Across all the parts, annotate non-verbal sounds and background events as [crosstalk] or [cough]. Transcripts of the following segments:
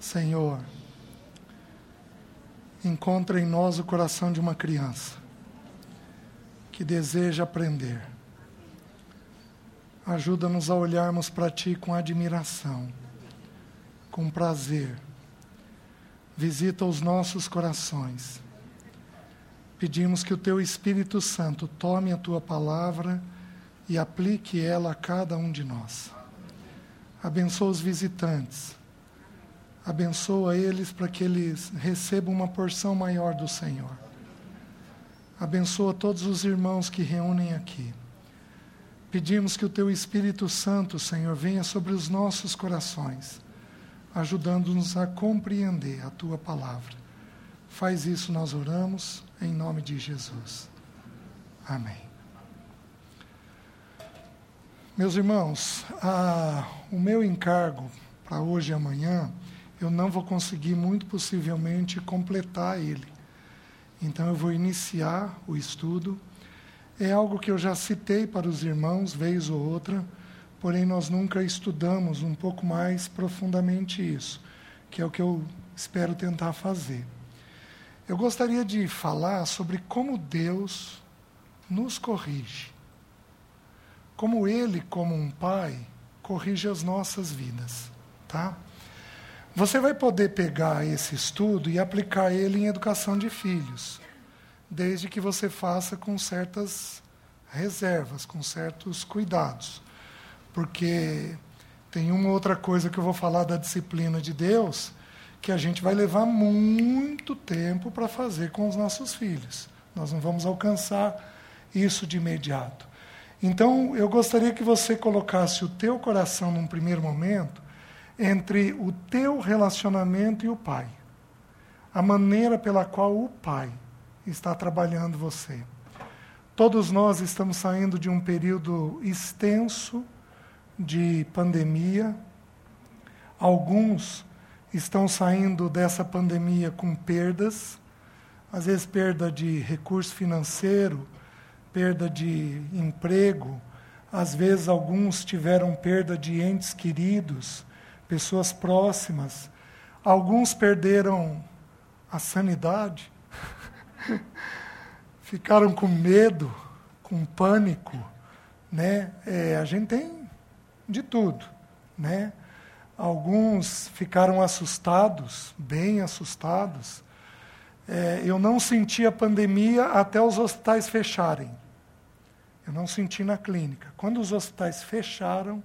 Senhor, encontra em nós o coração de uma criança que deseja aprender. Ajuda-nos a olharmos para Ti com admiração, com prazer. Visita os nossos corações. Pedimos que o Teu Espírito Santo tome a Tua palavra e aplique ela a cada um de nós. Abençoa os visitantes Abençoa eles para que eles recebam uma porção maior do Senhor. Abençoa todos os irmãos que reúnem aqui. Pedimos que o Teu Espírito Santo, Senhor, venha sobre os nossos corações, ajudando-nos a compreender a Tua palavra. Faz isso, nós oramos, em nome de Jesus. Amém. Meus irmãos, a, o meu encargo para hoje e amanhã eu não vou conseguir, muito possivelmente, completar ele. Então, eu vou iniciar o estudo. É algo que eu já citei para os irmãos, vez ou outra, porém, nós nunca estudamos um pouco mais profundamente isso, que é o que eu espero tentar fazer. Eu gostaria de falar sobre como Deus nos corrige. Como Ele, como um Pai, corrige as nossas vidas. Tá? Você vai poder pegar esse estudo e aplicar ele em educação de filhos, desde que você faça com certas reservas, com certos cuidados. Porque tem uma outra coisa que eu vou falar da disciplina de Deus, que a gente vai levar muito tempo para fazer com os nossos filhos. Nós não vamos alcançar isso de imediato. Então, eu gostaria que você colocasse o teu coração num primeiro momento entre o teu relacionamento e o Pai. A maneira pela qual o Pai está trabalhando você. Todos nós estamos saindo de um período extenso de pandemia. Alguns estão saindo dessa pandemia com perdas, às vezes perda de recurso financeiro, perda de emprego, às vezes alguns tiveram perda de entes queridos, pessoas próximas. Alguns perderam a sanidade, [laughs] ficaram com medo, com pânico. Né? É, a gente tem de tudo. Né? Alguns ficaram assustados, bem assustados. É, eu não senti a pandemia até os hospitais fecharem. Eu não senti na clínica. Quando os hospitais fecharam,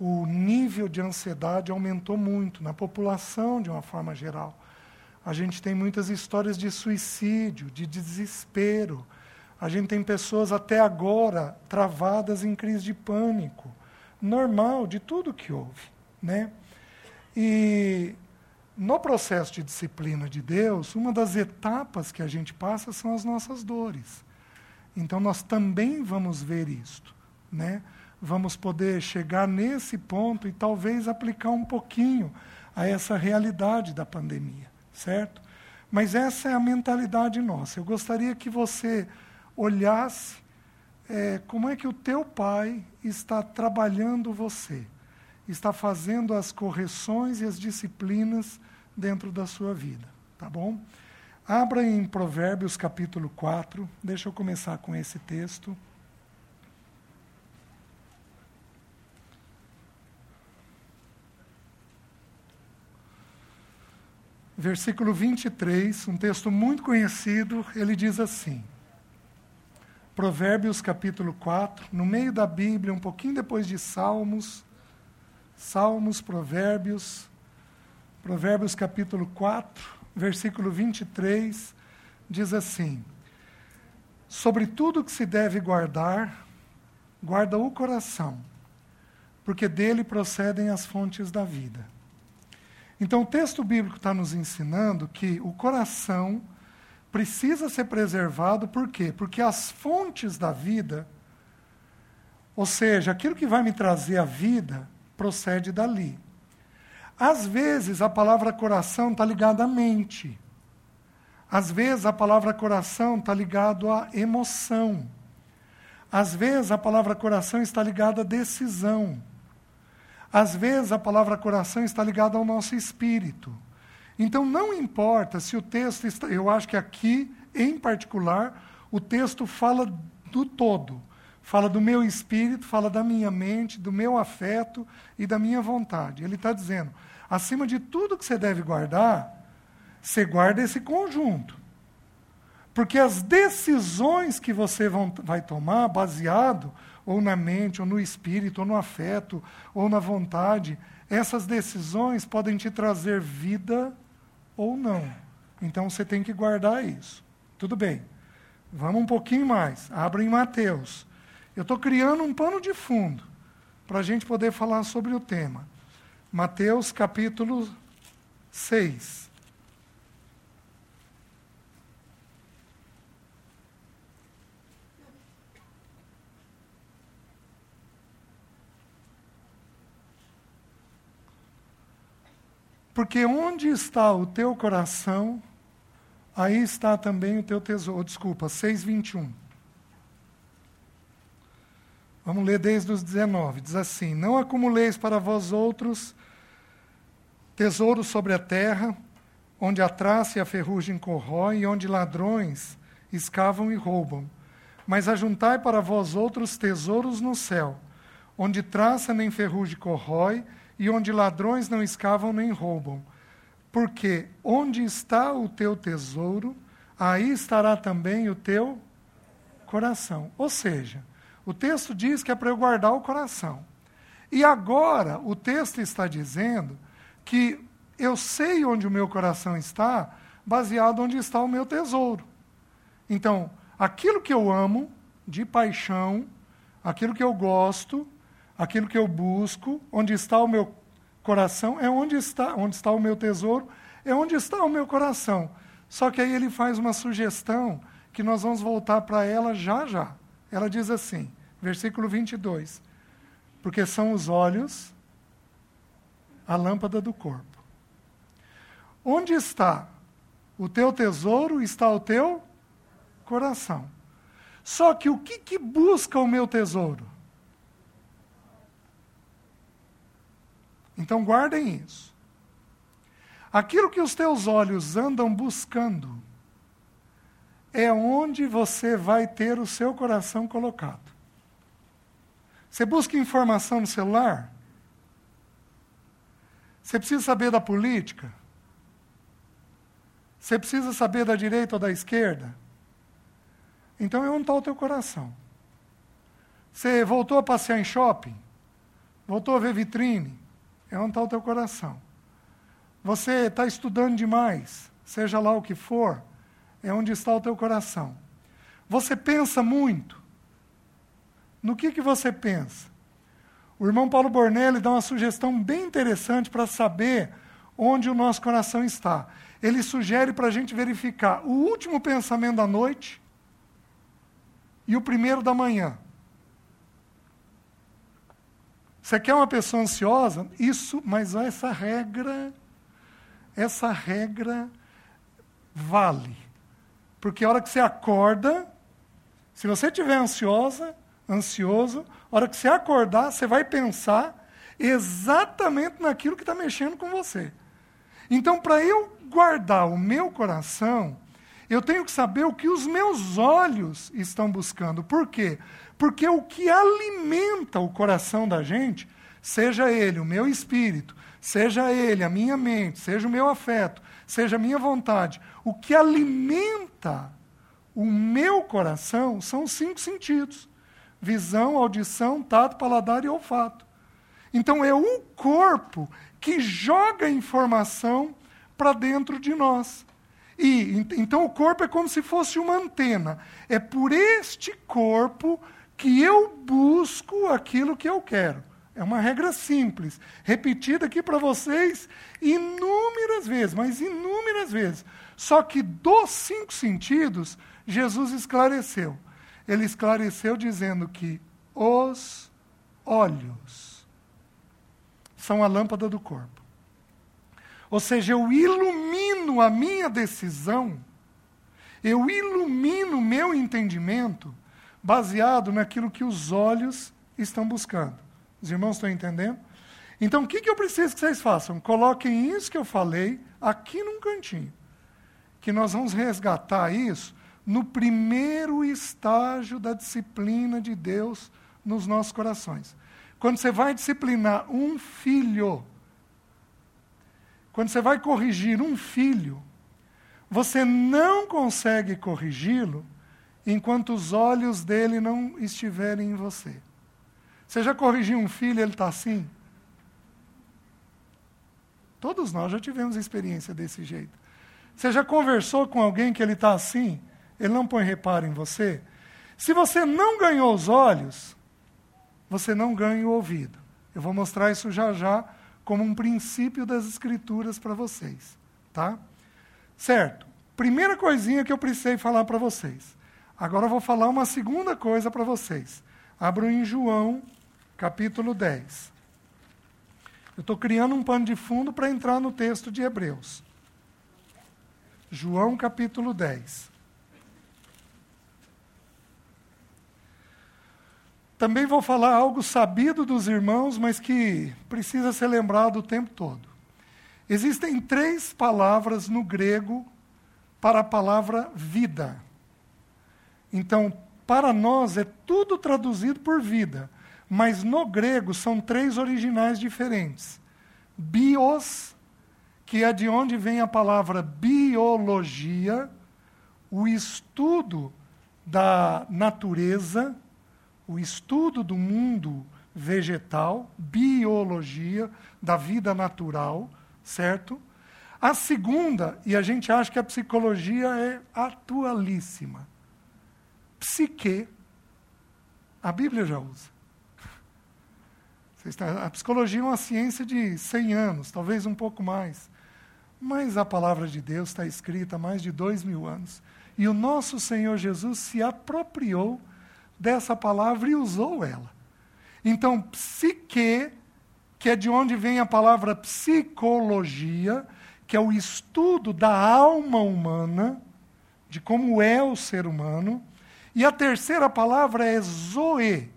o nível de ansiedade aumentou muito na população de uma forma geral. A gente tem muitas histórias de suicídio, de desespero. A gente tem pessoas até agora travadas em crise de pânico. Normal de tudo que houve. Né? E no processo de disciplina de Deus, uma das etapas que a gente passa são as nossas dores. Então nós também vamos ver isto. Né? Vamos poder chegar nesse ponto e talvez aplicar um pouquinho a essa realidade da pandemia, certo? Mas essa é a mentalidade nossa. Eu gostaria que você olhasse é, como é que o teu pai está trabalhando você, está fazendo as correções e as disciplinas dentro da sua vida, tá bom? Abra em Provérbios capítulo 4, deixa eu começar com esse texto. Versículo 23, um texto muito conhecido, ele diz assim: Provérbios capítulo 4, no meio da Bíblia, um pouquinho depois de Salmos, Salmos, Provérbios, Provérbios capítulo 4, versículo 23, diz assim: Sobre tudo que se deve guardar, guarda o coração, porque dele procedem as fontes da vida. Então, o texto bíblico está nos ensinando que o coração precisa ser preservado, por quê? Porque as fontes da vida, ou seja, aquilo que vai me trazer a vida, procede dali. Às vezes, a palavra coração está ligada à mente. Às vezes, a palavra coração está ligada à emoção. Às vezes, a palavra coração está ligada à decisão. Às vezes a palavra coração está ligada ao nosso espírito. Então não importa se o texto está, eu acho que aqui, em particular, o texto fala do todo. Fala do meu espírito, fala da minha mente, do meu afeto e da minha vontade. Ele está dizendo: acima de tudo que você deve guardar, você guarda esse conjunto. Porque as decisões que você vão, vai tomar, baseado ou na mente, ou no espírito, ou no afeto, ou na vontade, essas decisões podem te trazer vida ou não. Então você tem que guardar isso. Tudo bem. Vamos um pouquinho mais. Abra em Mateus. Eu estou criando um pano de fundo para a gente poder falar sobre o tema. Mateus capítulo 6. Porque onde está o teu coração, aí está também o teu tesouro. Desculpa, 6,21. Vamos ler desde os 19. Diz assim: Não acumuleis para vós outros tesouros sobre a terra, onde a traça e a ferrugem corroem, e onde ladrões escavam e roubam. Mas ajuntai para vós outros tesouros no céu, onde traça nem ferrugem corrói, e onde ladrões não escavam nem roubam. Porque onde está o teu tesouro, aí estará também o teu coração. Ou seja, o texto diz que é para eu guardar o coração. E agora o texto está dizendo que eu sei onde o meu coração está, baseado onde está o meu tesouro. Então, aquilo que eu amo de paixão, aquilo que eu gosto, aquilo que eu busco, onde está o meu coração, é onde está, onde está o meu tesouro, é onde está o meu coração. Só que aí ele faz uma sugestão que nós vamos voltar para ela já já. Ela diz assim, versículo 22. Porque são os olhos a lâmpada do corpo. Onde está o teu tesouro, está o teu coração. Só que o que, que busca o meu tesouro? Então guardem isso. Aquilo que os teus olhos andam buscando é onde você vai ter o seu coração colocado. Você busca informação no celular? Você precisa saber da política? Você precisa saber da direita ou da esquerda? Então é onde está o teu coração. Você voltou a passear em shopping? Voltou a ver vitrine? É onde está o teu coração. Você está estudando demais, seja lá o que for, é onde está o teu coração. Você pensa muito. No que, que você pensa? O irmão Paulo Bornelli dá uma sugestão bem interessante para saber onde o nosso coração está. Ele sugere para a gente verificar o último pensamento da noite e o primeiro da manhã. Você quer uma pessoa ansiosa? Isso, mas essa regra, essa regra vale. Porque a hora que você acorda, se você estiver ansiosa, ansioso, a hora que você acordar, você vai pensar exatamente naquilo que está mexendo com você. Então, para eu guardar o meu coração, eu tenho que saber o que os meus olhos estão buscando. Por quê? Porque o que alimenta o coração da gente, seja ele o meu espírito, seja ele a minha mente, seja o meu afeto, seja a minha vontade, o que alimenta o meu coração são os cinco sentidos: visão, audição, tato, paladar e olfato. Então é o corpo que joga informação para dentro de nós. E então o corpo é como se fosse uma antena. É por este corpo que eu busco aquilo que eu quero. É uma regra simples, repetida aqui para vocês inúmeras vezes, mas inúmeras vezes. Só que dos cinco sentidos, Jesus esclareceu. Ele esclareceu dizendo que os olhos são a lâmpada do corpo. Ou seja, eu ilumino a minha decisão, eu ilumino o meu entendimento baseado naquilo que os olhos estão buscando. Os irmãos estão entendendo? Então, o que, que eu preciso que vocês façam? Coloquem isso que eu falei aqui num cantinho. Que nós vamos resgatar isso no primeiro estágio da disciplina de Deus nos nossos corações. Quando você vai disciplinar um filho, quando você vai corrigir um filho, você não consegue corrigi-lo enquanto os olhos dele não estiverem em você. Você já corrigiu um filho ele está assim? Todos nós já tivemos experiência desse jeito. Você já conversou com alguém que ele está assim? Ele não põe reparo em você? Se você não ganhou os olhos, você não ganha o ouvido. Eu vou mostrar isso já já como um princípio das escrituras para vocês, tá? Certo? Primeira coisinha que eu precisei falar para vocês. Agora eu vou falar uma segunda coisa para vocês. Abro em João, capítulo 10. Eu estou criando um pano de fundo para entrar no texto de Hebreus. João capítulo 10. Também vou falar algo sabido dos irmãos, mas que precisa ser lembrado o tempo todo. Existem três palavras no grego para a palavra vida. Então, para nós é tudo traduzido por vida, mas no grego são três originais diferentes. Bios, que é de onde vem a palavra biologia, o estudo da natureza, o estudo do mundo vegetal, biologia, da vida natural, certo? A segunda, e a gente acha que a psicologia é atualíssima, psique, a Bíblia já usa. A psicologia é uma ciência de 100 anos, talvez um pouco mais. Mas a palavra de Deus está escrita há mais de dois mil anos. E o nosso Senhor Jesus se apropriou dessa palavra e usou ela. Então, psique, que é de onde vem a palavra psicologia, que é o estudo da alma humana, de como é o ser humano. E a terceira palavra é zoe,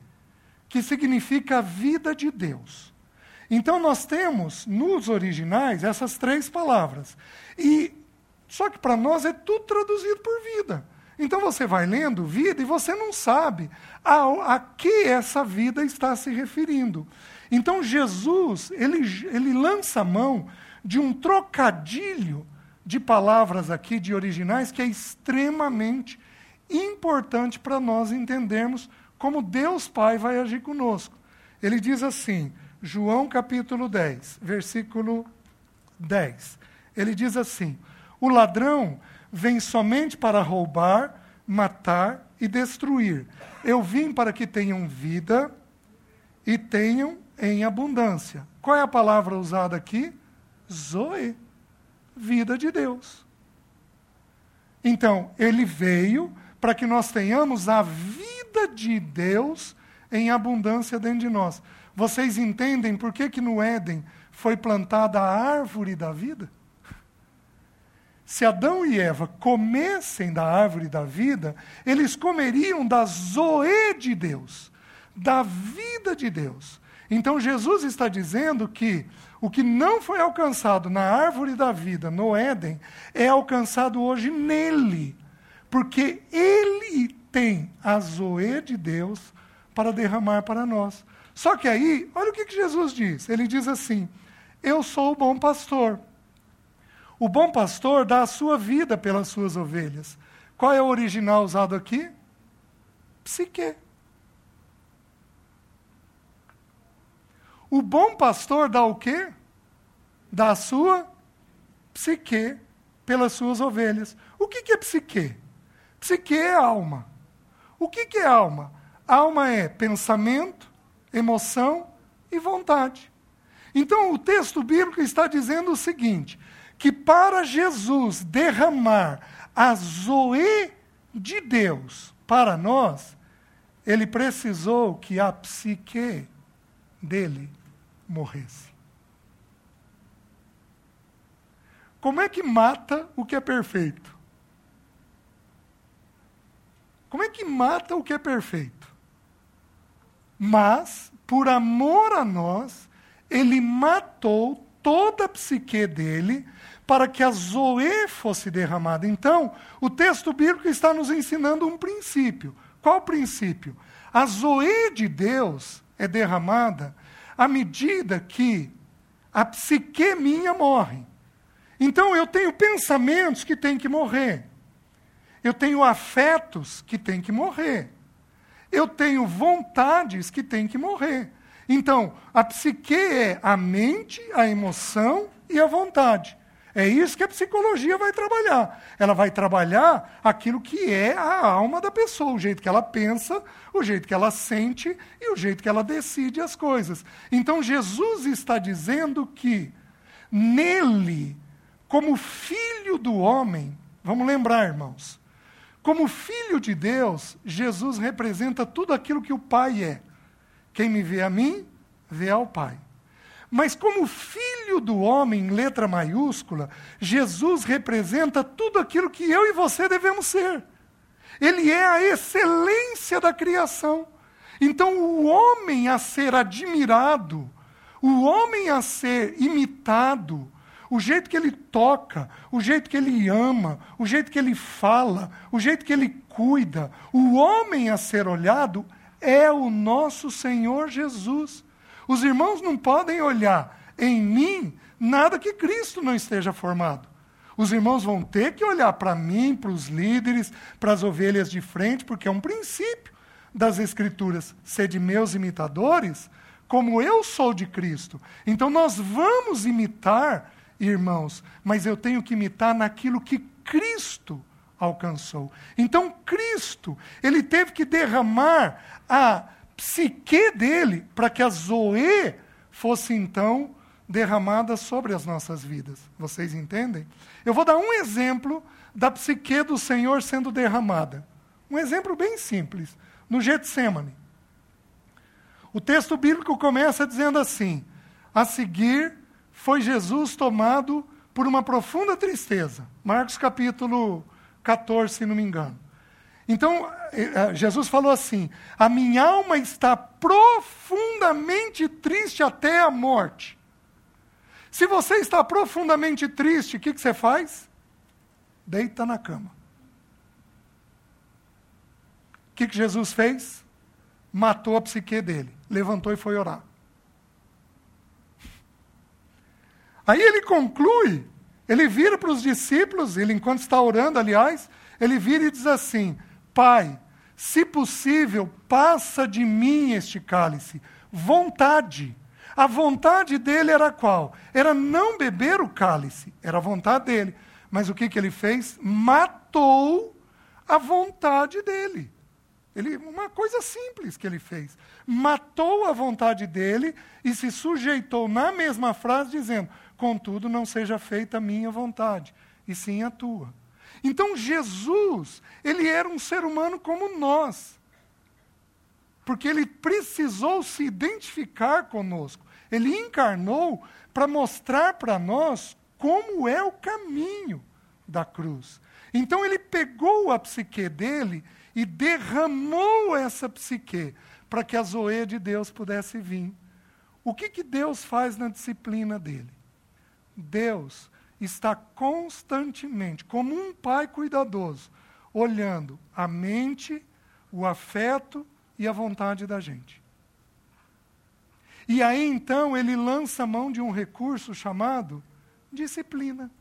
que significa vida de Deus. Então nós temos nos originais essas três palavras. E só que para nós é tudo traduzido por vida. Então você vai lendo vida e você não sabe a, a que essa vida está se referindo. Então Jesus, ele, ele lança a mão de um trocadilho de palavras aqui, de originais, que é extremamente importante para nós entendermos como Deus Pai vai agir conosco. Ele diz assim, João capítulo 10, versículo 10. Ele diz assim: O ladrão vem somente para roubar, matar e destruir. Eu vim para que tenham vida e tenham em abundância. Qual é a palavra usada aqui? Zoe, vida de Deus. Então, ele veio para que nós tenhamos a vida de Deus em abundância dentro de nós. Vocês entendem por que, que no Éden foi plantada a árvore da vida? Se Adão e Eva comessem da árvore da vida, eles comeriam da zoe de Deus, da vida de Deus. Então Jesus está dizendo que o que não foi alcançado na árvore da vida, no Éden, é alcançado hoje nele. Porque ele tem a zoe de Deus para derramar para nós. Só que aí, olha o que, que Jesus diz. Ele diz assim: Eu sou o bom pastor. O bom pastor dá a sua vida pelas suas ovelhas. Qual é o original usado aqui? Psique. O bom pastor dá o quê? Dá a sua psique pelas suas ovelhas. O que, que é psique? Psique é alma. O que, que é alma? Alma é pensamento, emoção e vontade. Então o texto bíblico está dizendo o seguinte: que para Jesus derramar a Zoe de Deus para nós, ele precisou que a psique dele morresse. Como é que mata o que é perfeito? Como é que mata o que é perfeito? Mas, por amor a nós, ele matou toda a psique dele para que a Zoe fosse derramada. Então, o texto bíblico está nos ensinando um princípio. Qual o princípio? A Zoe de Deus é derramada à medida que a psique minha morre. Então, eu tenho pensamentos que têm que morrer. Eu tenho afetos que têm que morrer. Eu tenho vontades que têm que morrer. Então, a psique é a mente, a emoção e a vontade. É isso que a psicologia vai trabalhar. Ela vai trabalhar aquilo que é a alma da pessoa, o jeito que ela pensa, o jeito que ela sente e o jeito que ela decide as coisas. Então Jesus está dizendo que nele, como filho do homem, vamos lembrar, irmãos, como filho de Deus, Jesus representa tudo aquilo que o Pai é. Quem me vê a mim, vê ao Pai. Mas como filho do homem, em letra maiúscula, Jesus representa tudo aquilo que eu e você devemos ser. Ele é a excelência da criação. Então, o homem a ser admirado, o homem a ser imitado, o jeito que ele toca, o jeito que ele ama, o jeito que ele fala, o jeito que ele cuida, o homem a ser olhado é o nosso Senhor Jesus. Os irmãos não podem olhar em mim nada que Cristo não esteja formado. Os irmãos vão ter que olhar para mim, para os líderes, para as ovelhas de frente, porque é um princípio das Escrituras ser de meus imitadores, como eu sou de Cristo. Então nós vamos imitar, irmãos, mas eu tenho que imitar naquilo que Cristo alcançou. Então Cristo, ele teve que derramar a psique dele para que a Zoe fosse então derramada sobre as nossas vidas. Vocês entendem? Eu vou dar um exemplo da psique do Senhor sendo derramada. Um exemplo bem simples, no Getsemane. O texto bíblico começa dizendo assim: A seguir foi Jesus tomado por uma profunda tristeza. Marcos capítulo 14, se não me engano. Então, eh, eh, Jesus falou assim: a minha alma está profundamente triste até a morte. Se você está profundamente triste, o que, que você faz? Deita na cama. O que, que Jesus fez? Matou a psique dele, levantou e foi orar. Aí ele conclui, ele vira para os discípulos, ele enquanto está orando, aliás, ele vira e diz assim: Pai, se possível, passa de mim este cálice. Vontade. A vontade dele era qual? Era não beber o cálice. Era a vontade dele. Mas o que, que ele fez? Matou a vontade dele. Ele, uma coisa simples que ele fez. Matou a vontade dele e se sujeitou na mesma frase, dizendo: Contudo, não seja feita a minha vontade, e sim a tua. Então Jesus, ele era um ser humano como nós. Porque ele precisou se identificar conosco. Ele encarnou para mostrar para nós como é o caminho da cruz. Então ele pegou a psique dele e derramou essa psique para que a zoe de Deus pudesse vir. O que, que Deus faz na disciplina dele? Deus está constantemente, como um pai cuidadoso, olhando a mente, o afeto e a vontade da gente. E aí então ele lança a mão de um recurso chamado disciplina.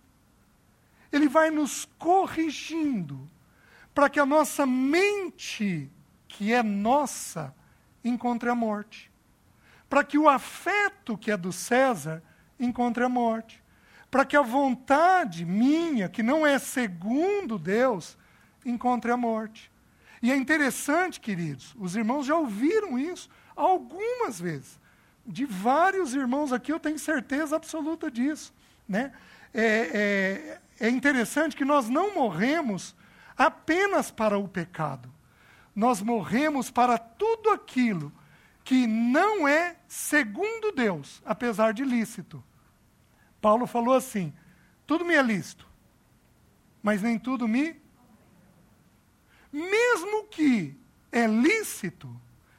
Ele vai nos corrigindo para que a nossa mente, que é nossa, encontre a morte. Para que o afeto que é do César encontre a morte para que a vontade minha, que não é segundo Deus, encontre a morte. E é interessante, queridos, os irmãos já ouviram isso algumas vezes. De vários irmãos aqui, eu tenho certeza absoluta disso. Né? É, é, é interessante que nós não morremos apenas para o pecado. Nós morremos para tudo aquilo que não é segundo Deus, apesar de lícito. Paulo falou assim: tudo me é lícito, mas nem tudo me. Mesmo que é lícito,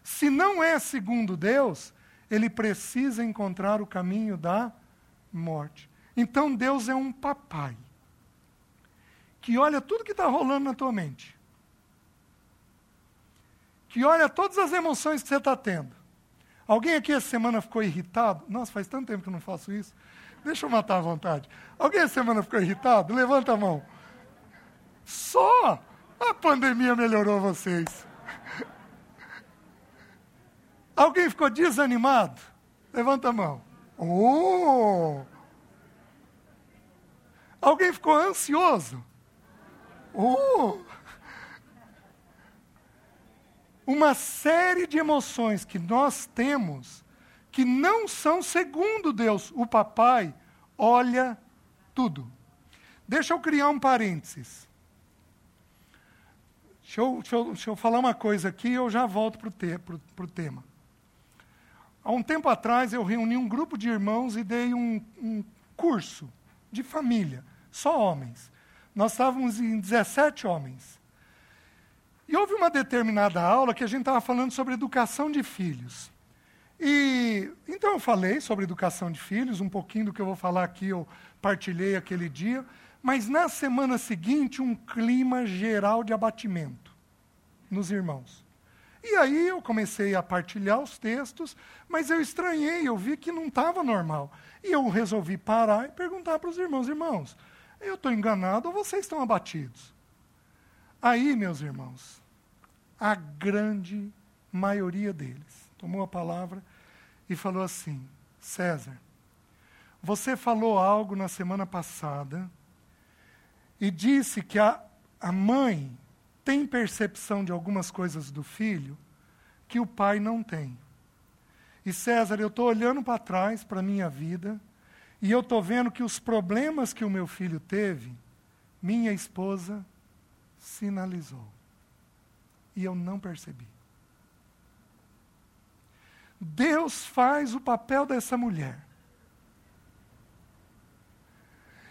se não é segundo Deus, ele precisa encontrar o caminho da morte. Então Deus é um papai que olha tudo que está rolando na tua mente, que olha todas as emoções que você está tendo. Alguém aqui essa semana ficou irritado? Nossa, faz tanto tempo que eu não faço isso. Deixa eu matar à vontade. Alguém essa semana ficou irritado? Levanta a mão. Só a pandemia melhorou vocês. Alguém ficou desanimado? Levanta a mão. Oh! Alguém ficou ansioso? Oh! Uma série de emoções que nós temos que não são segundo Deus. O papai olha tudo. Deixa eu criar um parênteses. Deixa eu, deixa eu, deixa eu falar uma coisa aqui e eu já volto para o te, tema. Há um tempo atrás eu reuni um grupo de irmãos e dei um, um curso de família, só homens. Nós estávamos em 17 homens. E houve uma determinada aula que a gente estava falando sobre educação de filhos. E então eu falei sobre educação de filhos, um pouquinho do que eu vou falar aqui eu partilhei aquele dia, mas na semana seguinte um clima geral de abatimento nos irmãos. E aí eu comecei a partilhar os textos, mas eu estranhei, eu vi que não estava normal. E eu resolvi parar e perguntar para os irmãos: irmãos, eu estou enganado ou vocês estão abatidos? Aí, meus irmãos, a grande maioria deles tomou a palavra e falou assim: César, você falou algo na semana passada e disse que a, a mãe tem percepção de algumas coisas do filho que o pai não tem. E César, eu estou olhando para trás, para a minha vida, e eu estou vendo que os problemas que o meu filho teve, minha esposa sinalizou. E eu não percebi. Deus faz o papel dessa mulher.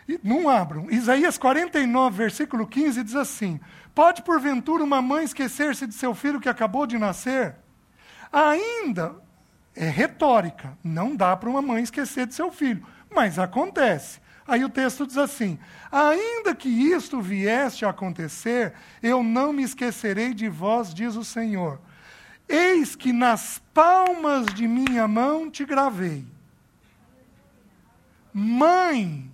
E não abram. Isaías 49, versículo 15 diz assim: Pode porventura uma mãe esquecer-se de seu filho que acabou de nascer? Ainda é retórica, não dá para uma mãe esquecer de seu filho, mas acontece. Aí o texto diz assim: Ainda que isto viesse a acontecer, eu não me esquecerei de vós, diz o Senhor. Eis que nas palmas de minha mão te gravei. Mãe,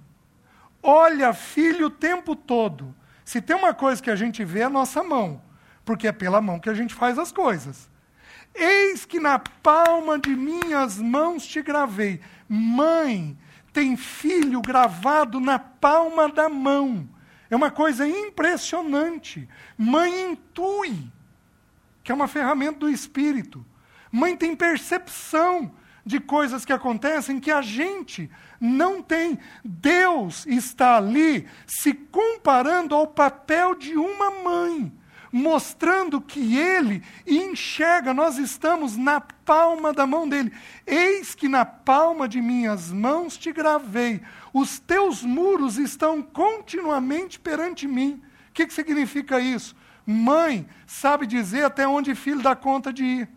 olha filho o tempo todo. Se tem uma coisa que a gente vê, é a nossa mão, porque é pela mão que a gente faz as coisas. Eis que na palma de minhas mãos te gravei. Mãe, tem filho gravado na palma da mão. É uma coisa impressionante. Mãe intui, que é uma ferramenta do espírito. Mãe tem percepção de coisas que acontecem que a gente não tem. Deus está ali se comparando ao papel de uma mãe mostrando que ele enxerga, nós estamos na palma da mão dele. Eis que na palma de minhas mãos te gravei, os teus muros estão continuamente perante mim. O que, que significa isso? Mãe sabe dizer até onde filho dá conta de ir.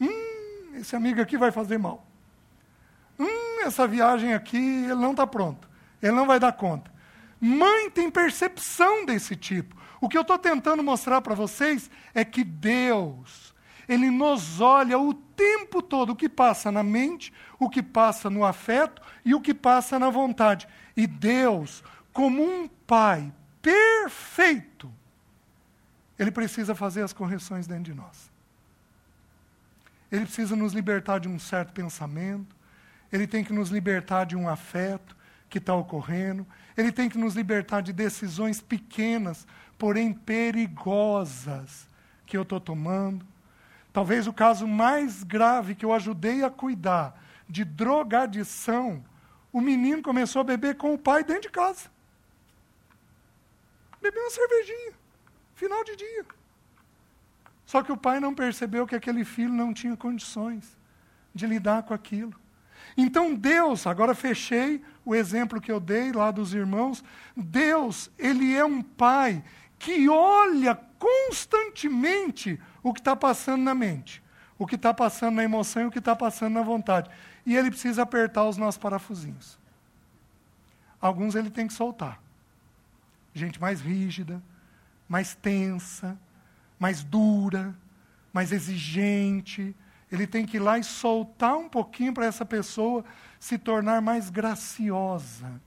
Hum, esse amigo aqui vai fazer mal. Hum, essa viagem aqui, ele não está pronto. Ele não vai dar conta. Mãe tem percepção desse tipo. O que eu estou tentando mostrar para vocês é que Deus, Ele nos olha o tempo todo, o que passa na mente, o que passa no afeto e o que passa na vontade. E Deus, como um Pai perfeito, Ele precisa fazer as correções dentro de nós. Ele precisa nos libertar de um certo pensamento, ele tem que nos libertar de um afeto que está ocorrendo, ele tem que nos libertar de decisões pequenas, porém perigosas, que eu estou tomando. Talvez o caso mais grave que eu ajudei a cuidar, de drogadição, o menino começou a beber com o pai dentro de casa. Bebeu uma cervejinha, final de dia. Só que o pai não percebeu que aquele filho não tinha condições de lidar com aquilo. Então Deus, agora fechei o exemplo que eu dei lá dos irmãos, Deus, ele é um pai que olha constantemente o que está passando na mente. o que está passando na emoção e o que está passando na vontade. E ele precisa apertar os nossos parafusinhos. Alguns ele tem que soltar. Gente mais rígida, mais tensa, mais dura, mais exigente. Ele tem que ir lá e soltar um pouquinho para essa pessoa se tornar mais graciosa,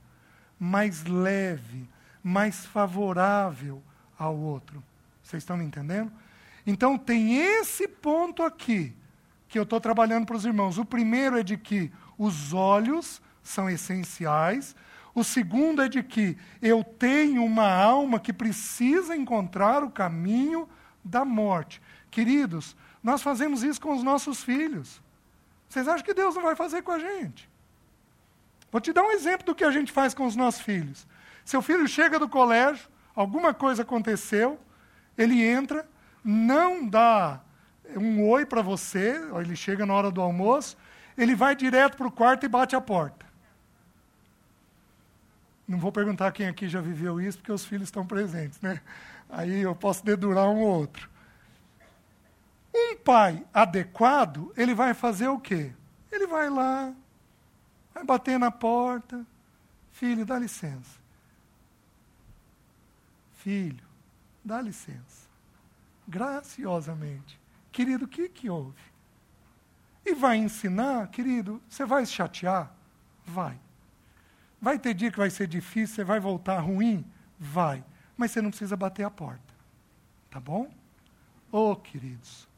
mais leve, mais favorável ao outro. Vocês estão me entendendo? Então tem esse ponto aqui que eu estou trabalhando para os irmãos. O primeiro é de que os olhos são essenciais. O segundo é de que eu tenho uma alma que precisa encontrar o caminho da morte. Queridos, nós fazemos isso com os nossos filhos. Vocês acham que Deus não vai fazer com a gente? Vou te dar um exemplo do que a gente faz com os nossos filhos. Seu filho chega do colégio, alguma coisa aconteceu, ele entra, não dá um oi para você, ele chega na hora do almoço, ele vai direto para o quarto e bate a porta. Não vou perguntar quem aqui já viveu isso, porque os filhos estão presentes, né? Aí eu posso dedurar um ou outro. Um pai adequado, ele vai fazer o quê? Ele vai lá, vai bater na porta. Filho, dá licença. Filho, dá licença graciosamente. Querido, o que, que houve? E vai ensinar, querido, você vai se chatear? Vai. Vai ter dia que vai ser difícil, você vai voltar ruim? Vai. Mas você não precisa bater a porta. Tá bom? Ô, oh, queridos,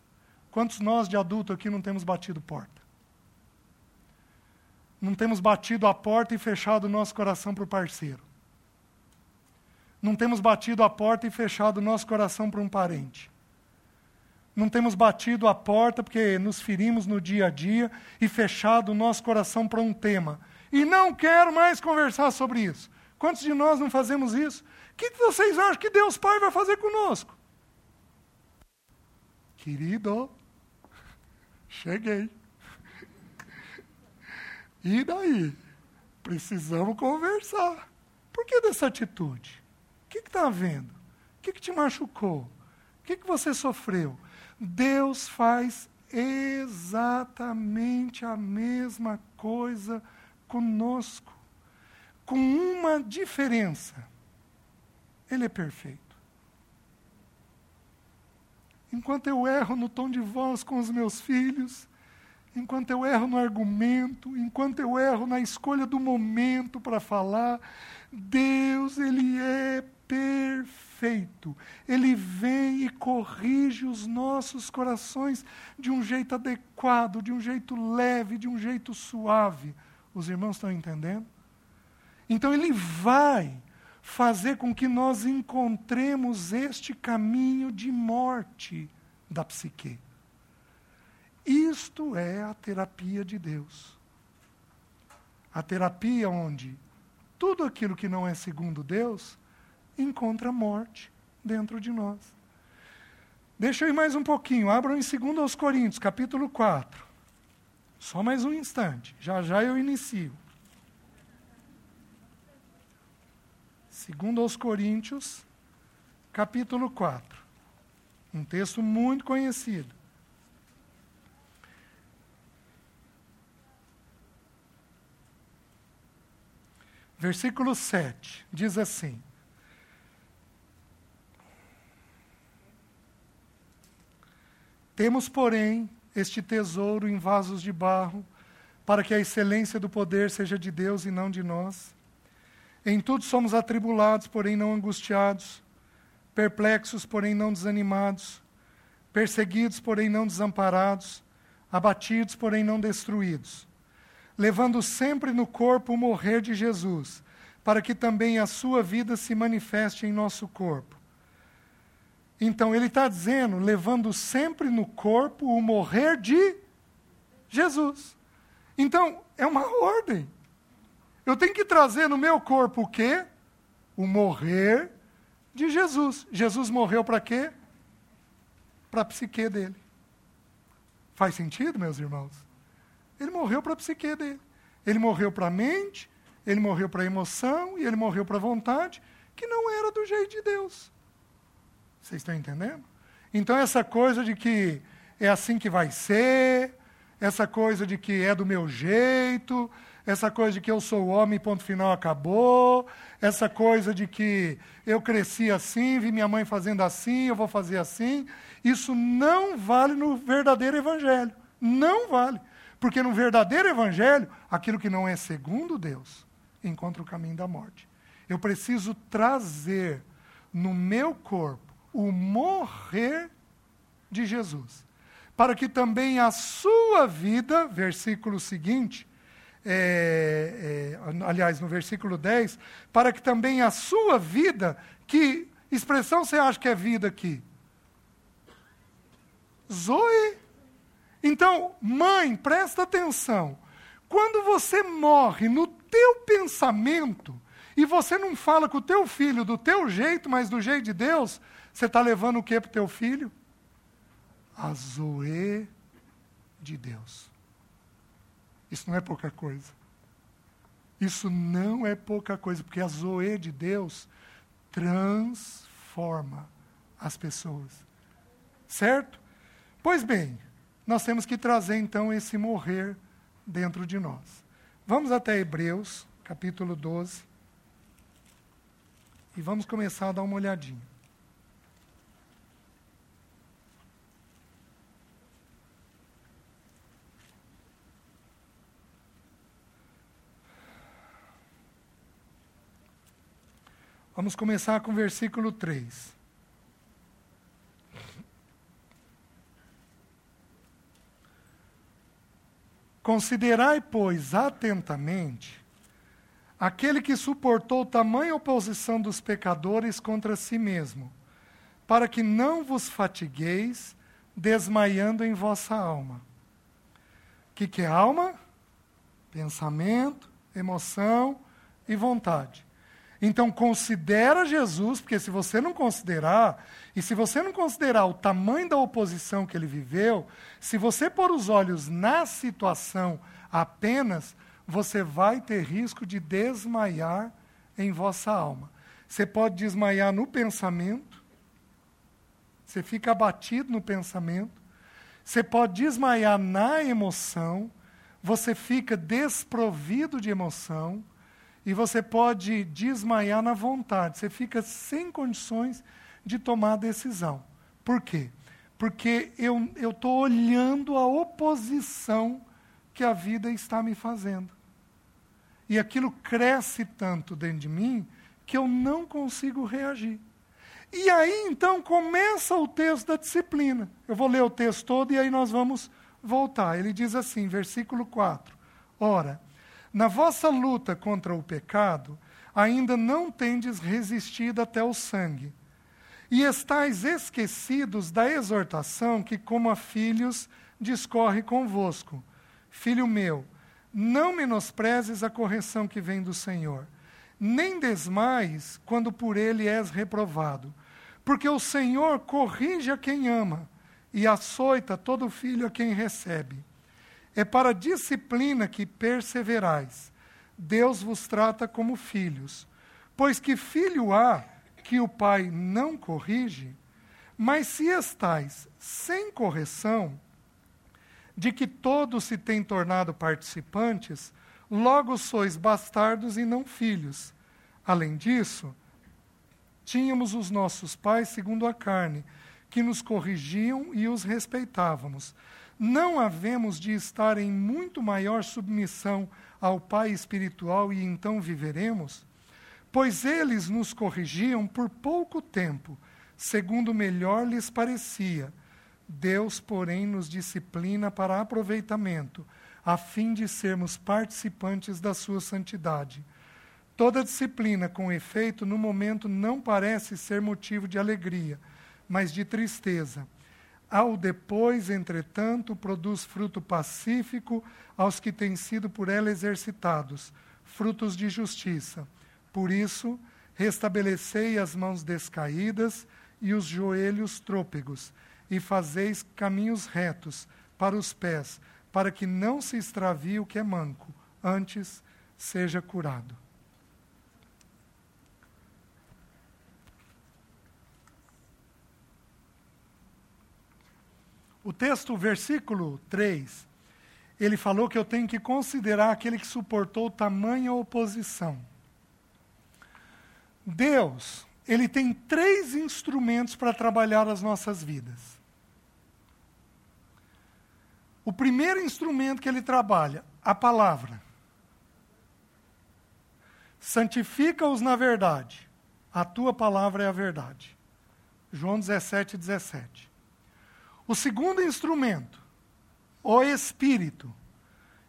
quantos nós de adulto aqui não temos batido porta? Não temos batido a porta e fechado o nosso coração para o parceiro. Não temos batido a porta e fechado o nosso coração para um parente não temos batido a porta porque nos ferimos no dia a dia e fechado o nosso coração para um tema. E não quero mais conversar sobre isso. Quantos de nós não fazemos isso? O que vocês acham que Deus Pai vai fazer conosco? Querido, cheguei. E daí? Precisamos conversar. Por que dessa atitude? O que está havendo? O que, que te machucou? O que, que você sofreu? Deus faz exatamente a mesma coisa conosco, com uma diferença: Ele é perfeito. Enquanto eu erro no tom de voz com os meus filhos, enquanto eu erro no argumento, enquanto eu erro na escolha do momento para falar, Deus, Ele é perfeito. Ele vem e corrige os nossos corações de um jeito adequado, de um jeito leve, de um jeito suave. Os irmãos estão entendendo? Então ele vai fazer com que nós encontremos este caminho de morte da psique. Isto é a terapia de Deus. A terapia onde tudo aquilo que não é segundo Deus encontra morte dentro de nós. Deixa eu ir mais um pouquinho. Abram em 2 aos Coríntios, capítulo 4. Só mais um instante. Já já eu inicio. 2 aos Coríntios, capítulo 4. Um texto muito conhecido. Versículo 7 diz assim: Temos, porém, este tesouro em vasos de barro, para que a excelência do poder seja de Deus e não de nós. Em tudo somos atribulados, porém não angustiados, perplexos, porém não desanimados, perseguidos, porém não desamparados, abatidos, porém não destruídos, levando sempre no corpo o morrer de Jesus, para que também a sua vida se manifeste em nosso corpo. Então ele está dizendo, levando sempre no corpo o morrer de Jesus. Então, é uma ordem. Eu tenho que trazer no meu corpo o quê? O morrer de Jesus. Jesus morreu para quê? Para a psique dele. Faz sentido, meus irmãos? Ele morreu para a psique dele. Ele morreu para a mente, ele morreu para a emoção e ele morreu para a vontade, que não era do jeito de Deus. Vocês estão entendendo? Então, essa coisa de que é assim que vai ser, essa coisa de que é do meu jeito, essa coisa de que eu sou homem, ponto final, acabou, essa coisa de que eu cresci assim, vi minha mãe fazendo assim, eu vou fazer assim. Isso não vale no verdadeiro evangelho. Não vale. Porque no verdadeiro evangelho, aquilo que não é segundo Deus encontra o caminho da morte. Eu preciso trazer no meu corpo o morrer de Jesus, para que também a sua vida, versículo seguinte, é, é, aliás, no versículo 10, para que também a sua vida, que expressão você acha que é vida aqui? Zoe. Então, mãe, presta atenção. Quando você morre no teu pensamento, e você não fala com o teu filho do teu jeito, mas do jeito de Deus, você está levando o que para o teu filho? A zoe de Deus. Isso não é pouca coisa. Isso não é pouca coisa, porque a zoe de Deus transforma as pessoas. Certo? Pois bem, nós temos que trazer então esse morrer dentro de nós. Vamos até Hebreus, capítulo 12, e vamos começar a dar uma olhadinha. Vamos começar com o versículo 3. Considerai, pois, atentamente aquele que suportou tamanha oposição dos pecadores contra si mesmo, para que não vos fatigueis desmaiando em vossa alma. O que, que é alma? Pensamento, emoção e vontade. Então considera Jesus, porque se você não considerar, e se você não considerar o tamanho da oposição que ele viveu, se você pôr os olhos na situação apenas, você vai ter risco de desmaiar em vossa alma. Você pode desmaiar no pensamento, você fica abatido no pensamento, você pode desmaiar na emoção, você fica desprovido de emoção, e você pode desmaiar na vontade. Você fica sem condições de tomar decisão. Por quê? Porque eu estou olhando a oposição que a vida está me fazendo. E aquilo cresce tanto dentro de mim que eu não consigo reagir. E aí, então, começa o texto da disciplina. Eu vou ler o texto todo e aí nós vamos voltar. Ele diz assim, versículo 4. Ora, na vossa luta contra o pecado, ainda não tendes resistido até o sangue. E estáis esquecidos da exortação que, como a filhos, discorre convosco. Filho meu, não menosprezes a correção que vem do Senhor, nem desmais quando por ele és reprovado. Porque o Senhor corrige a quem ama e açoita todo filho a quem recebe. É para a disciplina que perseverais. Deus vos trata como filhos. Pois que filho há que o pai não corrige? Mas se estais sem correção, de que todos se têm tornado participantes, logo sois bastardos e não filhos. Além disso, tínhamos os nossos pais segundo a carne, que nos corrigiam e os respeitávamos não havemos de estar em muito maior submissão ao Pai espiritual e então viveremos? Pois eles nos corrigiam por pouco tempo, segundo melhor lhes parecia. Deus, porém, nos disciplina para aproveitamento, a fim de sermos participantes da sua santidade. Toda disciplina, com efeito, no momento não parece ser motivo de alegria, mas de tristeza ao depois, entretanto, produz fruto pacífico aos que têm sido por ela exercitados, frutos de justiça. Por isso, restabelecei as mãos descaídas e os joelhos trôpegos, e fazeis caminhos retos para os pés, para que não se extravie o que é manco, antes seja curado. O texto, versículo 3, ele falou que eu tenho que considerar aquele que suportou tamanha oposição. Deus, ele tem três instrumentos para trabalhar as nossas vidas. O primeiro instrumento que ele trabalha, a palavra. Santifica-os na verdade. A tua palavra é a verdade. João 17, 17. O segundo instrumento, o Espírito.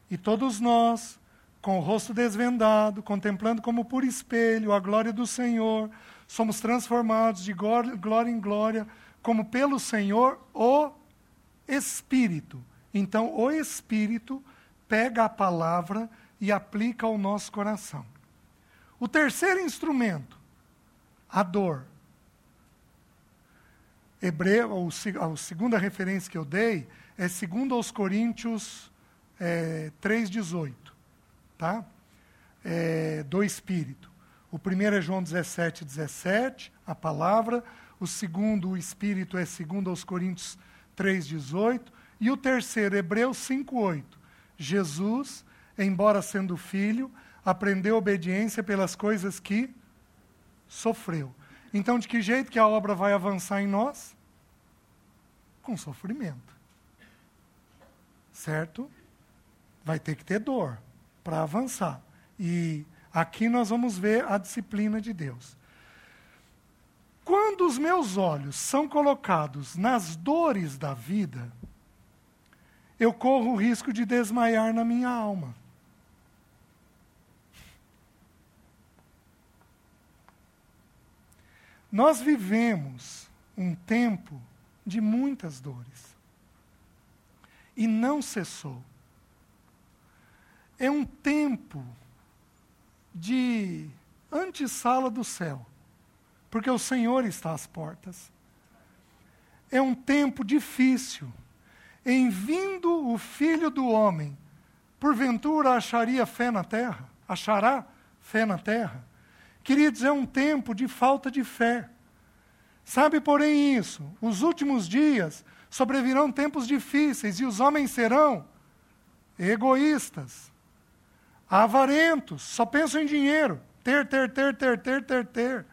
E todos nós, com o rosto desvendado, contemplando como por espelho a glória do Senhor, somos transformados de glória em glória, como pelo Senhor, o Espírito. Então, o Espírito pega a palavra e aplica ao nosso coração. O terceiro instrumento, a dor. Hebreu, a segunda referência que eu dei é segundo aos Coríntios é, 3,18, tá? É, do Espírito. O primeiro é João 17, 17, a palavra. O segundo, o Espírito, é segundo aos Coríntios 3,18. E o terceiro, Hebreus 5,8. Jesus, embora sendo filho, aprendeu obediência pelas coisas que sofreu. Então, de que jeito que a obra vai avançar em nós? Com sofrimento. Certo? Vai ter que ter dor para avançar. E aqui nós vamos ver a disciplina de Deus. Quando os meus olhos são colocados nas dores da vida, eu corro o risco de desmaiar na minha alma. Nós vivemos um tempo de muitas dores. E não cessou. É um tempo de antessala do céu, porque o Senhor está às portas. É um tempo difícil. Em vindo o filho do homem, porventura acharia fé na terra? Achará fé na terra? Queridos, é um tempo de falta de fé. Sabe, porém, isso: os últimos dias sobrevirão tempos difíceis e os homens serão egoístas, avarentos, só pensam em dinheiro, ter, ter, ter, ter, ter, ter, ter,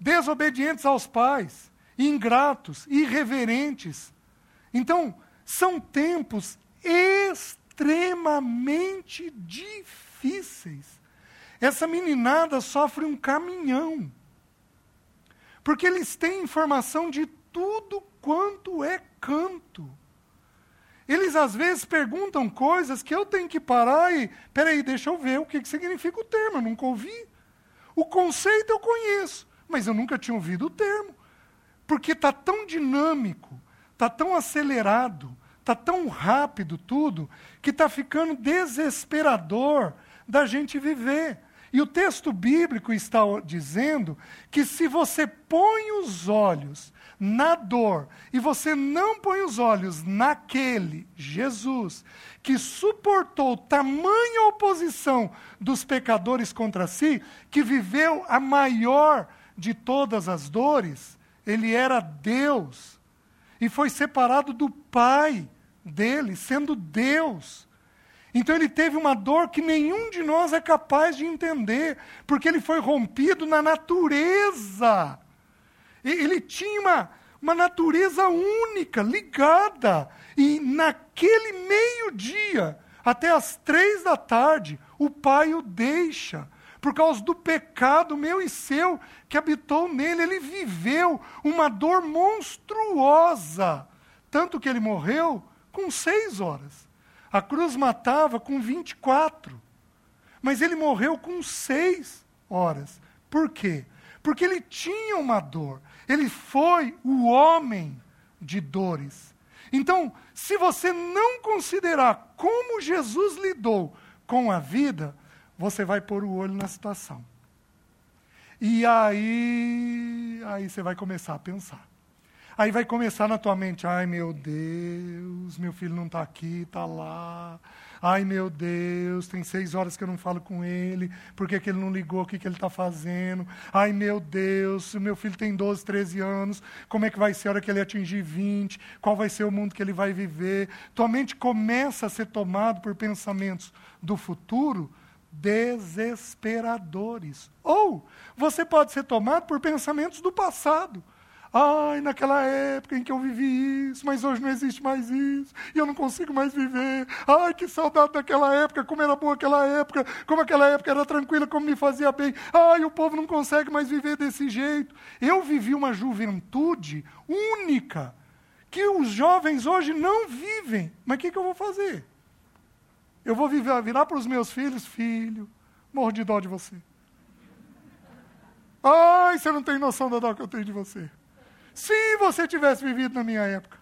desobedientes aos pais, ingratos, irreverentes. Então, são tempos extremamente difíceis. Essa meninada sofre um caminhão. Porque eles têm informação de tudo quanto é canto. Eles às vezes perguntam coisas que eu tenho que parar e. Peraí, deixa eu ver o que, que significa o termo, eu nunca ouvi. O conceito eu conheço, mas eu nunca tinha ouvido o termo. Porque está tão dinâmico, está tão acelerado, está tão rápido tudo, que está ficando desesperador da gente viver. E o texto bíblico está dizendo que se você põe os olhos na dor e você não põe os olhos naquele Jesus que suportou tamanha oposição dos pecadores contra si, que viveu a maior de todas as dores, ele era Deus e foi separado do Pai dele, sendo Deus. Então ele teve uma dor que nenhum de nós é capaz de entender, porque ele foi rompido na natureza. Ele tinha uma, uma natureza única, ligada. E naquele meio-dia, até as três da tarde, o pai o deixa. Por causa do pecado meu e seu que habitou nele, ele viveu uma dor monstruosa. Tanto que ele morreu com seis horas. A cruz matava com 24. Mas ele morreu com seis horas. Por quê? Porque ele tinha uma dor. Ele foi o homem de dores. Então, se você não considerar como Jesus lidou com a vida, você vai pôr o olho na situação. E aí, aí você vai começar a pensar. Aí vai começar na tua mente, ai meu Deus, meu filho não está aqui, está lá. Ai meu Deus, tem seis horas que eu não falo com ele, por que, que ele não ligou, o que, que ele está fazendo? Ai meu Deus, meu filho tem 12, 13 anos, como é que vai ser a hora que ele atingir 20? Qual vai ser o mundo que ele vai viver? Tua mente começa a ser tomada por pensamentos do futuro desesperadores. Ou você pode ser tomado por pensamentos do passado. Ai, naquela época em que eu vivi isso, mas hoje não existe mais isso, e eu não consigo mais viver. Ai, que saudade daquela época, como era boa aquela época, como aquela época era tranquila, como me fazia bem. Ai, o povo não consegue mais viver desse jeito. Eu vivi uma juventude única, que os jovens hoje não vivem. Mas o que, que eu vou fazer? Eu vou viver, virar para os meus filhos, filho, morro de dó de você. Ai, você não tem noção da dó que eu tenho de você. Se você tivesse vivido na minha época,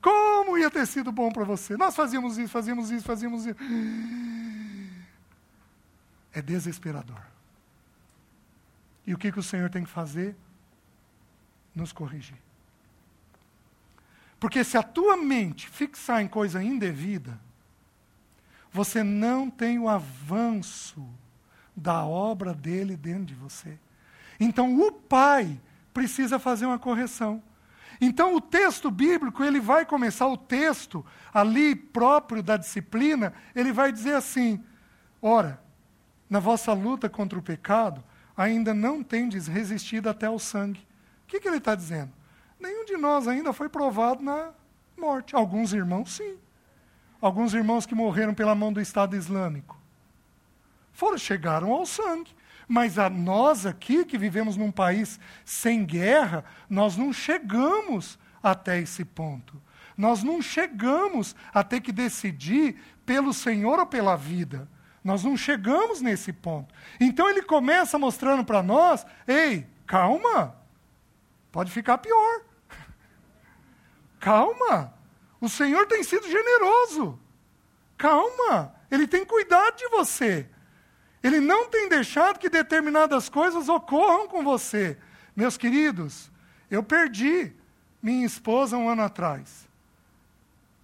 como ia ter sido bom para você? Nós fazíamos isso, fazíamos isso, fazíamos isso. É desesperador. E o que, que o Senhor tem que fazer? Nos corrigir. Porque se a tua mente fixar em coisa indevida, você não tem o avanço da obra dele dentro de você. Então o pai precisa fazer uma correção. Então o texto bíblico, ele vai começar o texto ali próprio da disciplina, ele vai dizer assim: Ora, na vossa luta contra o pecado, ainda não tendes resistido até o sangue. O que, que ele está dizendo? Nenhum de nós ainda foi provado na morte. Alguns irmãos, sim. Alguns irmãos que morreram pela mão do Estado Islâmico. Foram, chegaram ao sangue. Mas a nós aqui, que vivemos num país sem guerra, nós não chegamos até esse ponto. Nós não chegamos a ter que decidir pelo Senhor ou pela vida. Nós não chegamos nesse ponto. Então ele começa mostrando para nós: ei, calma, pode ficar pior. [laughs] calma, o Senhor tem sido generoso. Calma, ele tem cuidado de você. Ele não tem deixado que determinadas coisas ocorram com você. Meus queridos, eu perdi minha esposa um ano atrás.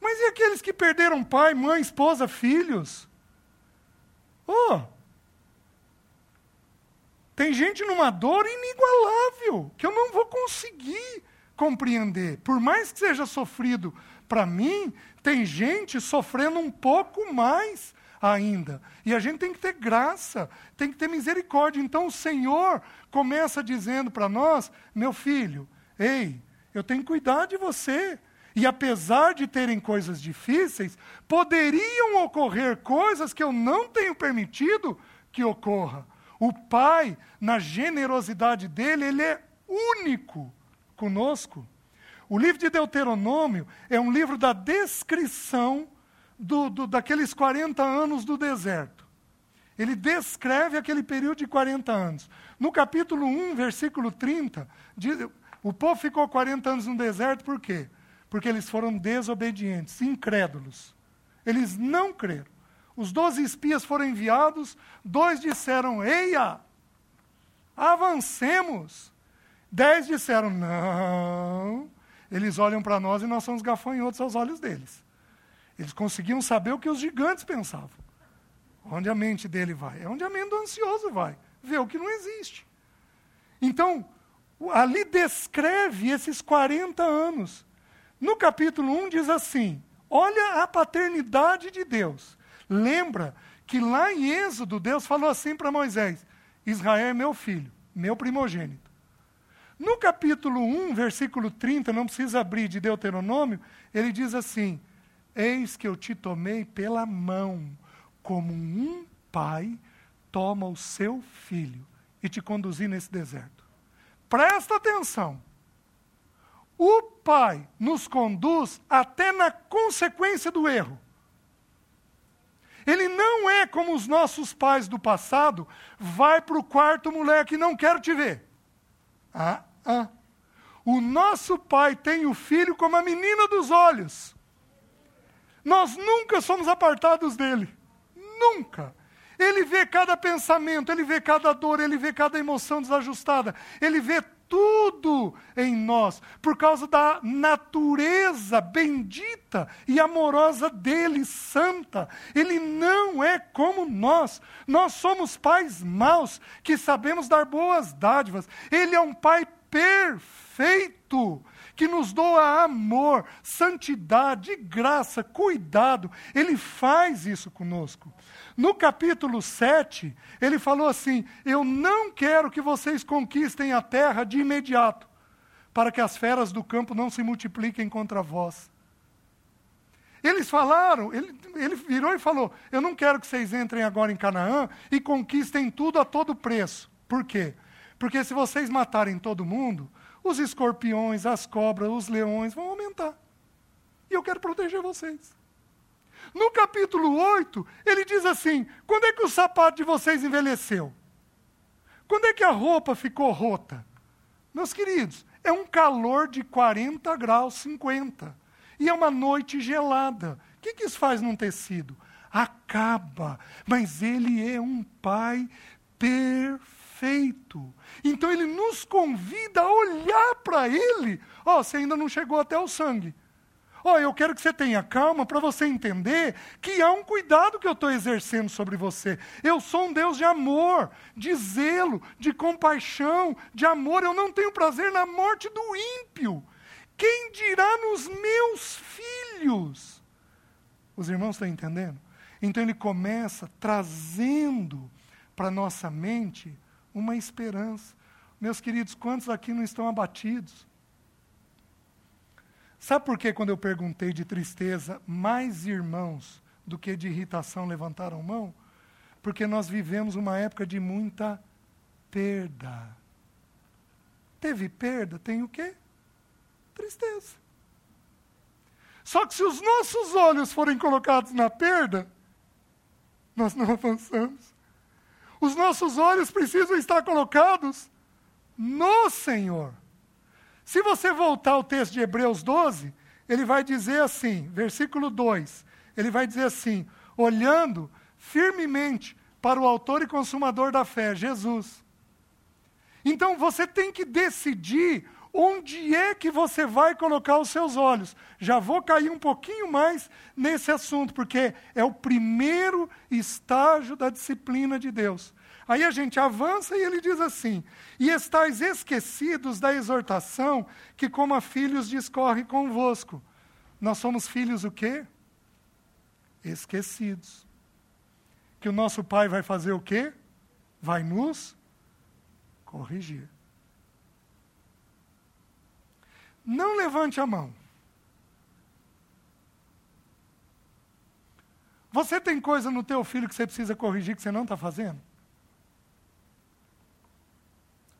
Mas e aqueles que perderam pai, mãe, esposa, filhos? Oh! Tem gente numa dor inigualável que eu não vou conseguir compreender. Por mais que seja sofrido para mim, tem gente sofrendo um pouco mais ainda. E a gente tem que ter graça, tem que ter misericórdia. Então o Senhor começa dizendo para nós: meu filho, ei, eu tenho que cuidar de você. E apesar de terem coisas difíceis, poderiam ocorrer coisas que eu não tenho permitido que ocorra. O Pai, na generosidade dele, ele é único conosco. O livro de Deuteronômio é um livro da descrição do, do, daqueles 40 anos do deserto. Ele descreve aquele período de 40 anos. No capítulo 1, versículo 30, diz, o povo ficou 40 anos no deserto por quê? Porque eles foram desobedientes, incrédulos. Eles não creram. Os doze espias foram enviados, dois disseram, eia, avancemos. Dez disseram, não. Eles olham para nós e nós somos gafanhotos aos olhos deles. Eles conseguiam saber o que os gigantes pensavam. Onde a mente dele vai? É onde a mente do ansioso vai. Ver o que não existe. Então, ali descreve esses 40 anos. No capítulo 1 diz assim: olha a paternidade de Deus. Lembra que lá em Êxodo, Deus falou assim para Moisés: Israel é meu filho, meu primogênito. No capítulo 1, versículo 30, não precisa abrir de Deuteronômio, ele diz assim: Eis que eu te tomei pela mão, como um pai toma o seu filho e te conduzi nesse deserto. Presta atenção. O pai nos conduz até na consequência do erro. Ele não é como os nossos pais do passado, vai para o quarto, moleque, não quero te ver. Ah, ah. O nosso pai tem o filho como a menina dos olhos. Nós nunca somos apartados dele. Nunca. Ele vê cada pensamento, ele vê cada dor, ele vê cada emoção desajustada, ele vê tudo em nós, por causa da natureza bendita e amorosa dele, santa. Ele não é como nós. Nós somos pais maus que sabemos dar boas dádivas. Ele é um pai perfeito que nos doa amor, santidade, graça, cuidado. Ele faz isso conosco. No capítulo 7, ele falou assim: Eu não quero que vocês conquistem a terra de imediato, para que as feras do campo não se multipliquem contra vós. Eles falaram, ele, ele virou e falou: Eu não quero que vocês entrem agora em Canaã e conquistem tudo a todo preço. Por quê? Porque se vocês matarem todo mundo, os escorpiões, as cobras, os leões vão aumentar. E eu quero proteger vocês. No capítulo 8, ele diz assim: quando é que o sapato de vocês envelheceu? Quando é que a roupa ficou rota? Meus queridos, é um calor de 40 graus, 50. E é uma noite gelada. O que, que isso faz num tecido? Acaba. Mas ele é um pai perfeito. Então ele nos convida a olhar para ele. Ó, oh, você ainda não chegou até o sangue. Ó, oh, eu quero que você tenha calma para você entender que há um cuidado que eu estou exercendo sobre você. Eu sou um Deus de amor, de zelo, de compaixão, de amor. Eu não tenho prazer na morte do ímpio. Quem dirá nos meus filhos? Os irmãos estão entendendo? Então ele começa trazendo para nossa mente uma esperança. Meus queridos, quantos aqui não estão abatidos? Sabe por que, quando eu perguntei de tristeza, mais irmãos do que de irritação levantaram mão? Porque nós vivemos uma época de muita perda. Teve perda, tem o quê? Tristeza. Só que se os nossos olhos forem colocados na perda, nós não avançamos. Os nossos olhos precisam estar colocados no Senhor. Se você voltar ao texto de Hebreus 12, ele vai dizer assim, versículo 2, ele vai dizer assim: olhando firmemente para o Autor e Consumador da fé, Jesus. Então você tem que decidir onde é que você vai colocar os seus olhos. Já vou cair um pouquinho mais nesse assunto, porque é o primeiro estágio da disciplina de Deus. Aí a gente avança e ele diz assim: E estáis esquecidos da exortação que, como a filhos, discorre convosco. Nós somos filhos o quê? Esquecidos. Que o nosso pai vai fazer o quê? Vai nos corrigir. Não levante a mão. Você tem coisa no teu filho que você precisa corrigir que você não está fazendo?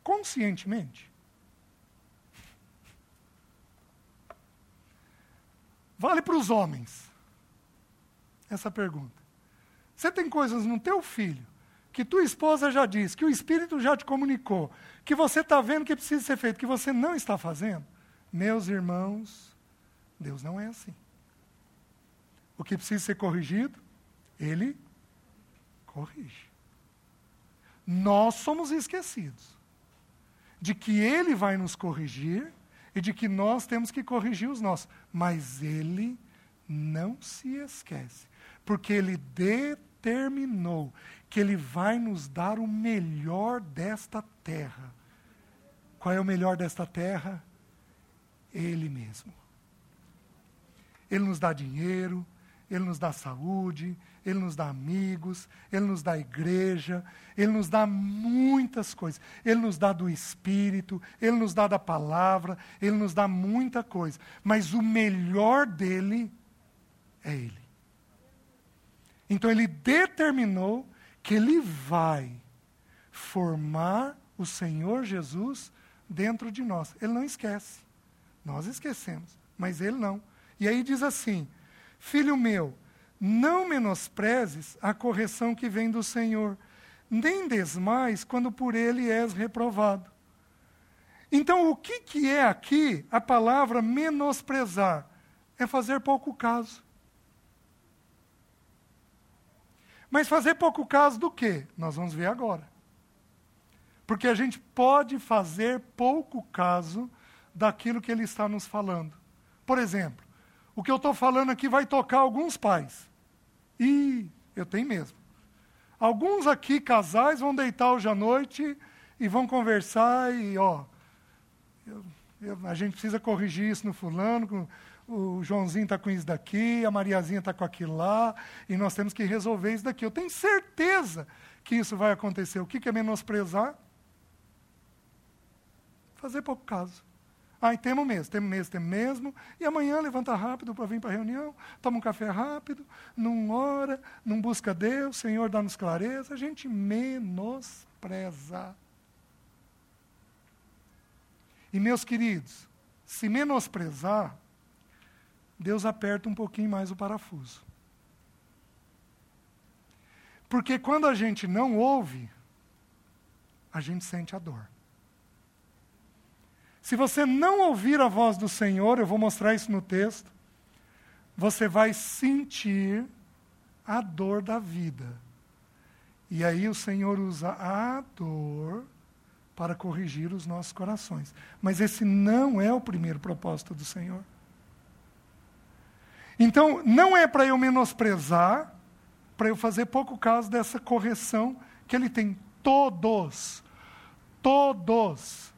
conscientemente? Vale para os homens essa pergunta. Você tem coisas no teu filho que tua esposa já disse, que o Espírito já te comunicou, que você está vendo que precisa ser feito, que você não está fazendo? Meus irmãos, Deus não é assim. O que precisa ser corrigido, Ele corrige. Nós somos esquecidos de que Ele vai nos corrigir e de que nós temos que corrigir os nossos. Mas Ele não se esquece, porque Ele determinou que Ele vai nos dar o melhor desta terra. Qual é o melhor desta terra? Ele mesmo. Ele nos dá dinheiro, ele nos dá saúde, Ele nos dá amigos, Ele nos dá igreja, Ele nos dá muitas coisas. Ele nos dá do Espírito, Ele nos dá da palavra, Ele nos dá muita coisa. Mas o melhor dele é Ele. Então Ele determinou que Ele vai formar o Senhor Jesus dentro de nós. Ele não esquece. Nós esquecemos, mas Ele não. E aí diz assim Filho meu, não menosprezes a correção que vem do Senhor, nem desmais quando por ele és reprovado. Então, o que, que é aqui a palavra menosprezar? É fazer pouco caso. Mas fazer pouco caso do quê? Nós vamos ver agora. Porque a gente pode fazer pouco caso daquilo que ele está nos falando. Por exemplo, o que eu estou falando aqui vai tocar alguns pais. E eu tenho mesmo. Alguns aqui, casais, vão deitar hoje à noite e vão conversar e, ó, eu, eu, a gente precisa corrigir isso no fulano, o Joãozinho está com isso daqui, a Mariazinha está com aquilo lá, e nós temos que resolver isso daqui. Eu tenho certeza que isso vai acontecer. O que, que é menosprezar? Fazer pouco caso. Ai, temos mesmo, temos mesmo, temos mesmo. E amanhã levanta rápido para vir para a reunião, toma um café rápido, não ora, não busca Deus, Senhor dá-nos clareza. A gente menospreza. E meus queridos, se menosprezar, Deus aperta um pouquinho mais o parafuso. Porque quando a gente não ouve, a gente sente a dor. Se você não ouvir a voz do Senhor, eu vou mostrar isso no texto, você vai sentir a dor da vida. E aí o Senhor usa a dor para corrigir os nossos corações. Mas esse não é o primeiro propósito do Senhor. Então, não é para eu menosprezar, para eu fazer pouco caso dessa correção que ele tem. Todos, todos,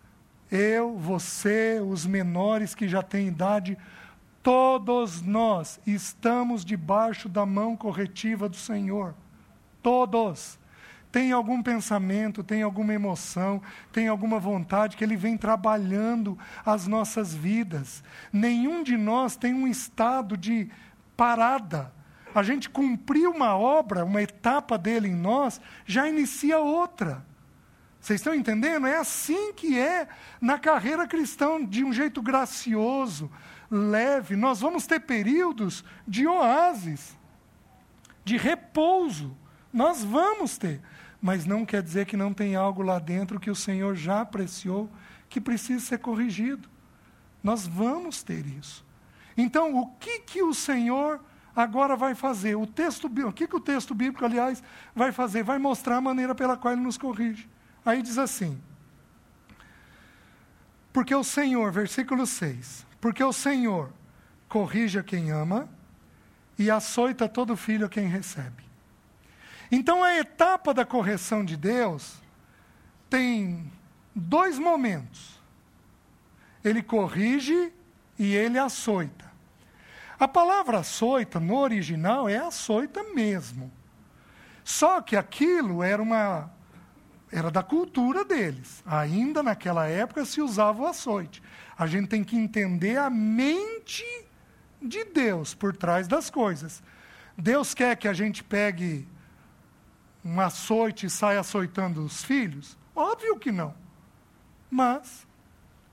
eu, você, os menores que já têm idade, todos nós estamos debaixo da mão corretiva do Senhor. Todos tem algum pensamento, tem alguma emoção, tem alguma vontade que Ele vem trabalhando as nossas vidas. Nenhum de nós tem um estado de parada. A gente cumpriu uma obra, uma etapa dele em nós, já inicia outra. Vocês estão entendendo? É assim que é na carreira cristã, de um jeito gracioso, leve. Nós vamos ter períodos de oásis, de repouso. Nós vamos ter mas não quer dizer que não tem algo lá dentro que o Senhor já apreciou, que precisa ser corrigido. Nós vamos ter isso. Então, o que, que o Senhor agora vai fazer? O texto, o que, que o texto bíblico, aliás, vai fazer? Vai mostrar a maneira pela qual ele nos corrige. Aí diz assim: Porque o Senhor, versículo 6, porque o Senhor corrige a quem ama e açoita todo filho a quem recebe. Então a etapa da correção de Deus tem dois momentos. Ele corrige e ele açoita. A palavra açoita, no original, é açoita mesmo. Só que aquilo era uma era da cultura deles. Ainda naquela época se usava o açoite. A gente tem que entender a mente de Deus por trás das coisas. Deus quer que a gente pegue um açoite e sai açoitando os filhos? Óbvio que não. Mas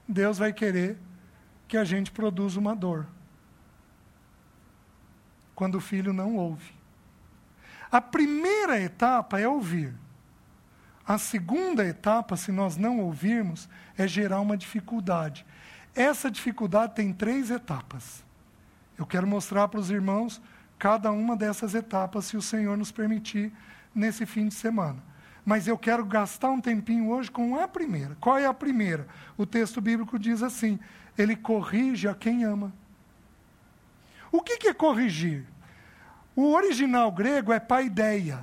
Deus vai querer que a gente produza uma dor. Quando o filho não ouve. A primeira etapa é ouvir. A segunda etapa, se nós não ouvirmos, é gerar uma dificuldade. Essa dificuldade tem três etapas. Eu quero mostrar para os irmãos cada uma dessas etapas, se o Senhor nos permitir, nesse fim de semana. Mas eu quero gastar um tempinho hoje com a primeira. Qual é a primeira? O texto bíblico diz assim: ele corrige a quem ama. O que, que é corrigir? O original grego é paideia,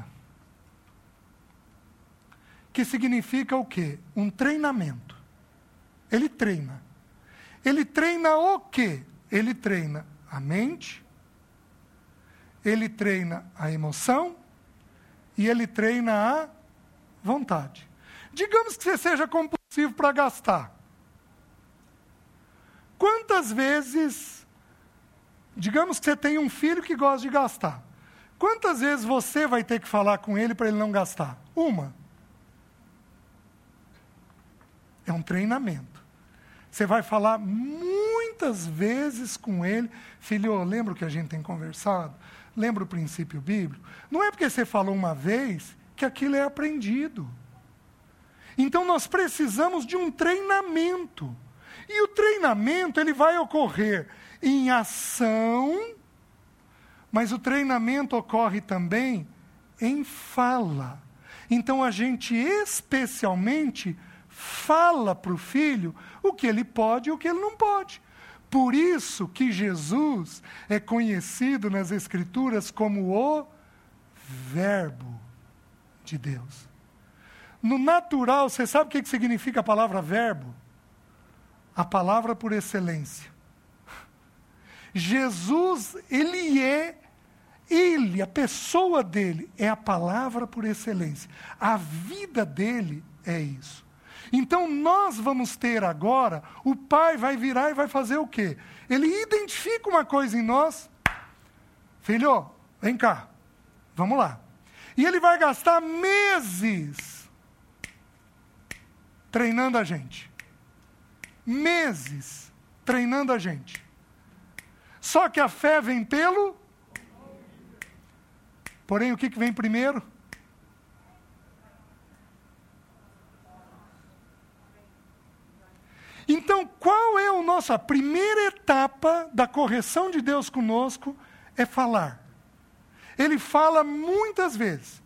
que significa o quê? Um treinamento. Ele treina. Ele treina o quê? Ele treina a mente, ele treina a emoção e ele treina a vontade. Digamos que você seja compulsivo para gastar. Quantas vezes, digamos que você tem um filho que gosta de gastar. Quantas vezes você vai ter que falar com ele para ele não gastar? Uma. É um treinamento. Você vai falar muitas vezes com ele. Filho, lembra o que a gente tem conversado? Lembra o princípio bíblico? Não é porque você falou uma vez que aquilo é aprendido. Então nós precisamos de um treinamento. E o treinamento ele vai ocorrer em ação, mas o treinamento ocorre também em fala. Então a gente especialmente fala para o filho o que ele pode e o que ele não pode. Por isso que Jesus é conhecido nas Escrituras como o Verbo de Deus. No natural, você sabe o que significa a palavra verbo? A palavra por excelência. Jesus, ele é, ele, a pessoa dele, é a palavra por excelência. A vida dele é isso. Então nós vamos ter agora, o pai vai virar e vai fazer o quê? Ele identifica uma coisa em nós. Filho, vem cá, vamos lá. E ele vai gastar meses treinando a gente. Meses treinando a gente. Só que a fé vem pelo. Porém, o que, que vem primeiro? Então, qual é a nossa primeira etapa da correção de Deus conosco? É falar. Ele fala muitas vezes.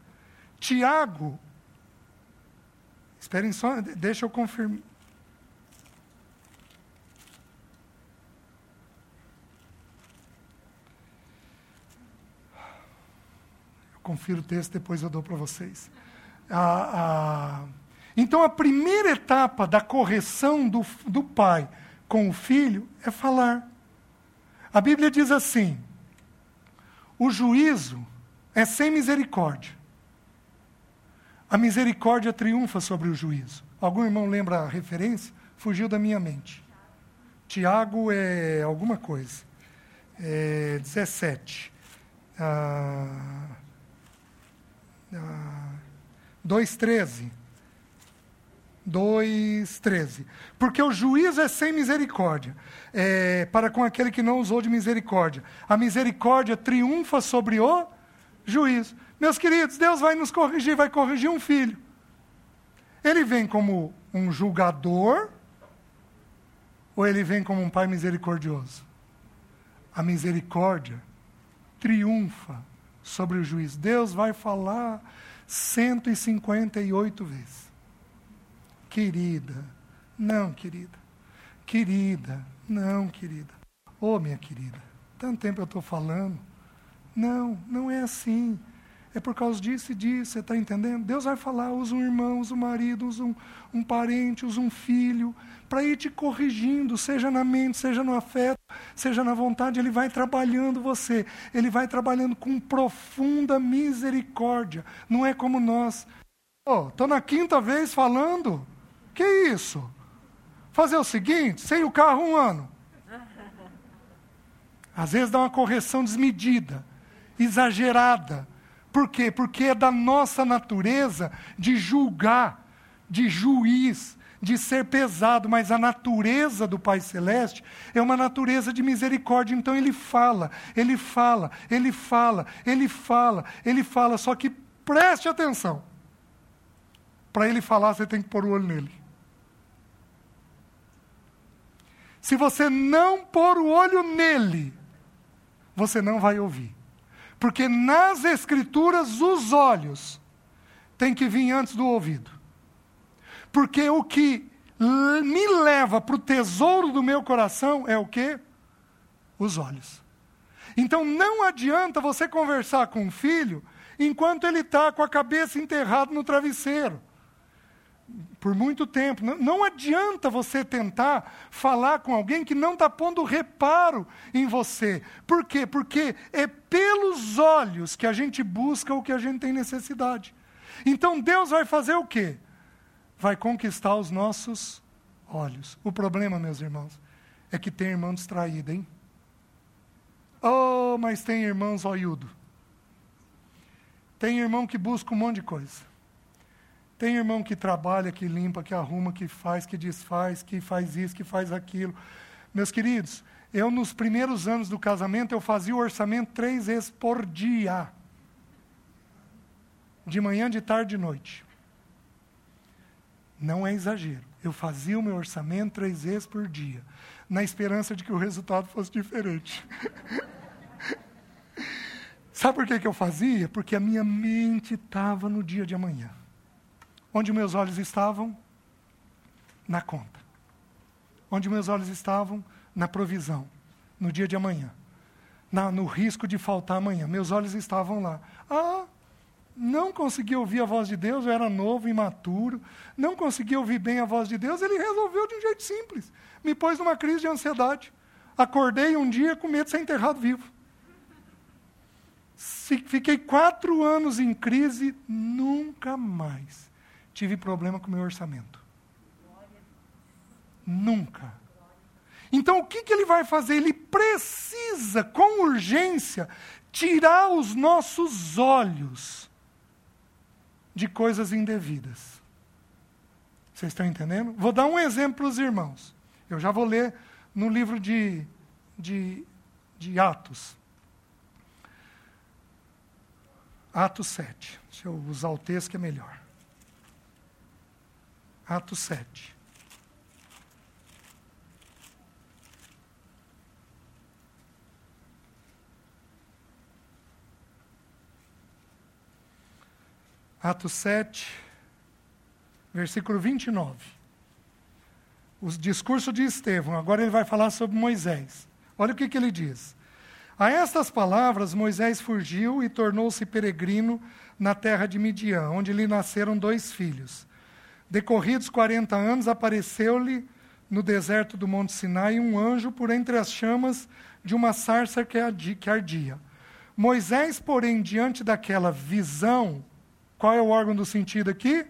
Tiago, esperem só, deixa eu confirmar. confiro o texto, depois eu dou para vocês. Ah, ah, então, a primeira etapa da correção do, do pai com o filho é falar. A Bíblia diz assim: o juízo é sem misericórdia. A misericórdia triunfa sobre o juízo. Algum irmão lembra a referência? Fugiu da minha mente. Tiago é alguma coisa. É 17. Ah, 2,13. 2,13. Porque o juízo é sem misericórdia, é, para com aquele que não usou de misericórdia. A misericórdia triunfa sobre o juízo. Meus queridos, Deus vai nos corrigir, vai corrigir um filho. Ele vem como um julgador ou ele vem como um pai misericordioso? A misericórdia triunfa sobre o juiz. Deus vai falar 158 vezes. Querida, não, querida. Querida, não, querida. Ô, oh, minha querida, tanto tempo eu estou falando. Não, não é assim é por causa disso e disso, você está entendendo? Deus vai falar, usa um irmão, usa um marido, usa um, um parente, usa um filho, para ir te corrigindo, seja na mente, seja no afeto, seja na vontade, Ele vai trabalhando você, Ele vai trabalhando com profunda misericórdia, não é como nós. Estou oh, na quinta vez falando, que isso? Fazer o seguinte, sem o carro um ano. Às vezes dá uma correção desmedida, exagerada, por quê? Porque é da nossa natureza de julgar, de juiz, de ser pesado, mas a natureza do Pai Celeste é uma natureza de misericórdia. Então ele fala, ele fala, ele fala, ele fala, ele fala. Só que preste atenção. Para ele falar, você tem que pôr o olho nele. Se você não pôr o olho nele, você não vai ouvir. Porque nas Escrituras os olhos têm que vir antes do ouvido. Porque o que me leva para o tesouro do meu coração é o quê? Os olhos. Então não adianta você conversar com um filho enquanto ele está com a cabeça enterrada no travesseiro por muito tempo. Não, não adianta você tentar falar com alguém que não está pondo reparo em você. Por quê? Porque é pelos olhos que a gente busca o que a gente tem necessidade. Então Deus vai fazer o quê? Vai conquistar os nossos olhos. O problema, meus irmãos, é que tem irmão distraído, hein? Oh, mas tem irmãos olhudo. Tem irmão que busca um monte de coisa. Tem irmão que trabalha, que limpa, que arruma, que faz, que desfaz, que faz isso, que faz aquilo. Meus queridos, eu nos primeiros anos do casamento eu fazia o orçamento três vezes por dia. De manhã, de tarde, de noite. Não é exagero. Eu fazia o meu orçamento três vezes por dia, na esperança de que o resultado fosse diferente. [laughs] Sabe por que, que eu fazia? Porque a minha mente estava no dia de amanhã. Onde meus olhos estavam? Na conta. Onde meus olhos estavam? Na provisão, no dia de amanhã. Na, no risco de faltar amanhã. Meus olhos estavam lá. Ah, não conseguia ouvir a voz de Deus, eu era novo, imaturo, não conseguia ouvir bem a voz de Deus, ele resolveu de um jeito simples. Me pôs numa crise de ansiedade. Acordei um dia com medo de ser enterrado vivo. Fiquei quatro anos em crise, nunca mais tive problema com o meu orçamento. Nunca. Então o que, que ele vai fazer? Ele precisa, com urgência, tirar os nossos olhos de coisas indevidas. Vocês estão entendendo? Vou dar um exemplo para os irmãos. Eu já vou ler no livro de, de, de Atos. Atos 7. Deixa eu usar o texto que é melhor. Atos 7. Atos 7, versículo 29. O discurso de Estevão, agora ele vai falar sobre Moisés. Olha o que, que ele diz. A estas palavras, Moisés fugiu e tornou-se peregrino na terra de Midian, onde lhe nasceram dois filhos. Decorridos quarenta anos, apareceu-lhe no deserto do Monte Sinai um anjo por entre as chamas de uma sarça que ardia. Moisés, porém, diante daquela visão, qual é o órgão do sentido aqui?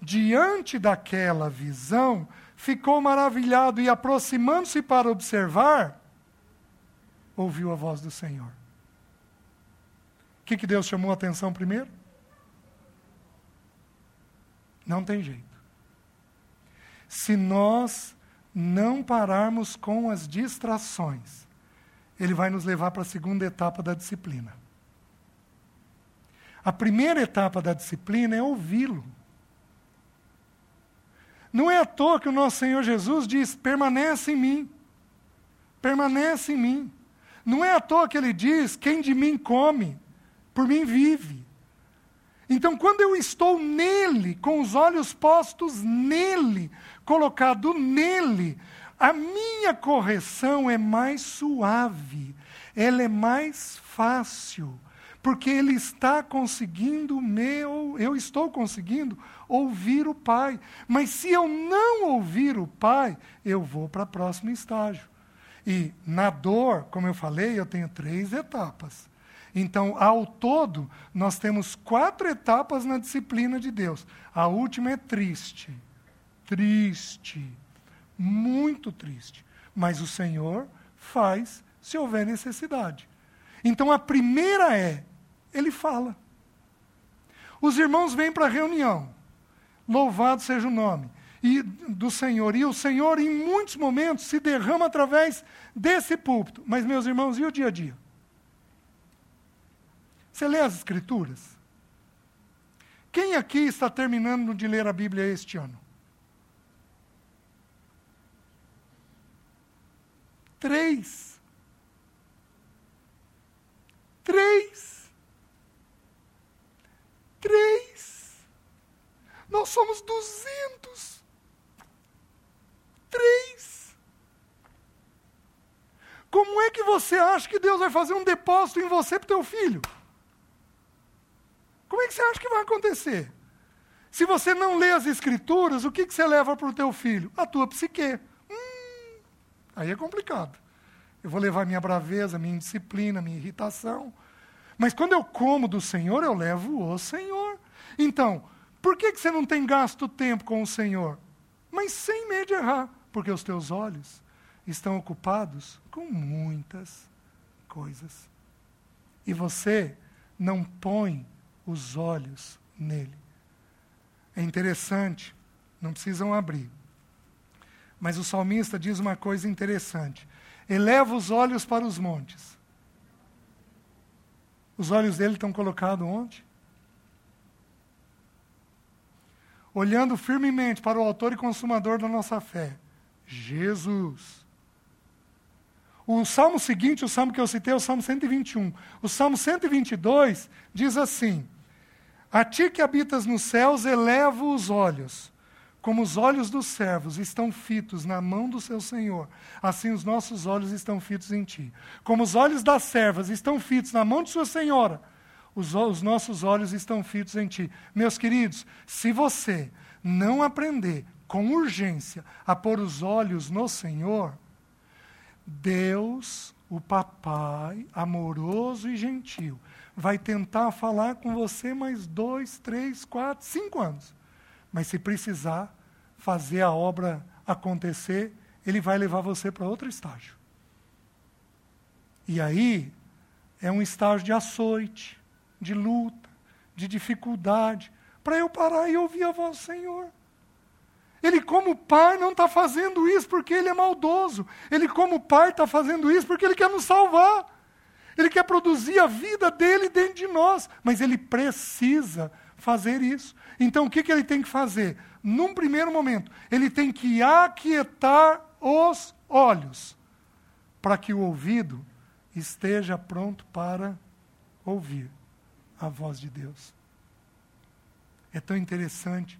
Diante daquela visão, ficou maravilhado e, aproximando-se para observar, ouviu a voz do Senhor. O que, que Deus chamou a atenção primeiro? Não tem jeito. Se nós não pararmos com as distrações, ele vai nos levar para a segunda etapa da disciplina. A primeira etapa da disciplina é ouvi-lo. Não é à toa que o nosso Senhor Jesus diz: permanece em mim. Permanece em mim. Não é à toa que ele diz: quem de mim come, por mim vive. Então, quando eu estou nele, com os olhos postos nele, colocado nele, a minha correção é mais suave, ela é mais fácil porque ele está conseguindo meu, eu estou conseguindo ouvir o Pai. Mas se eu não ouvir o Pai, eu vou para o próximo estágio. E na dor, como eu falei, eu tenho três etapas. Então, ao todo, nós temos quatro etapas na disciplina de Deus. A última é triste. Triste. Muito triste. Mas o Senhor faz se houver necessidade. Então, a primeira é ele fala. Os irmãos vêm para a reunião. Louvado seja o nome e do Senhor. E o Senhor, em muitos momentos, se derrama através desse púlpito. Mas, meus irmãos, e o dia a dia? Você lê as Escrituras? Quem aqui está terminando de ler a Bíblia este ano? Três. Três. Três. Nós somos duzentos. Três. Como é que você acha que Deus vai fazer um depósito em você para o teu filho? Como é que você acha que vai acontecer? Se você não lê as escrituras, o que, que você leva para o teu filho? A tua psique. Hum, aí é complicado. Eu vou levar minha braveza, minha indisciplina, minha irritação. Mas quando eu como do Senhor, eu levo o Senhor. Então, por que, que você não tem gasto tempo com o Senhor? Mas sem medo de errar, porque os teus olhos estão ocupados com muitas coisas. E você não põe os olhos nele. É interessante, não precisam abrir. Mas o salmista diz uma coisa interessante: eleva os olhos para os montes. Os olhos dele estão colocados onde? Olhando firmemente para o autor e consumador da nossa fé, Jesus. O salmo seguinte, o salmo que eu citei, é o salmo 121. O salmo 122 diz assim: A ti que habitas nos céus, elevo os olhos. Como os olhos dos servos estão fitos na mão do seu Senhor, assim os nossos olhos estão fitos em ti. Como os olhos das servas estão fitos na mão de sua senhora, os, os nossos olhos estão fitos em ti. Meus queridos, se você não aprender com urgência a pôr os olhos no Senhor, Deus, o Papai, amoroso e gentil, vai tentar falar com você mais dois, três, quatro, cinco anos. Mas se precisar fazer a obra acontecer, ele vai levar você para outro estágio. E aí é um estágio de açoite, de luta, de dificuldade, para eu parar e ouvir a voz do Senhor. Ele, como pai, não está fazendo isso porque ele é maldoso. Ele, como pai, está fazendo isso porque ele quer nos salvar. Ele quer produzir a vida dele dentro de nós. Mas ele precisa fazer isso. Então, o que, que ele tem que fazer? Num primeiro momento, ele tem que aquietar os olhos, para que o ouvido esteja pronto para ouvir a voz de Deus. É tão interessante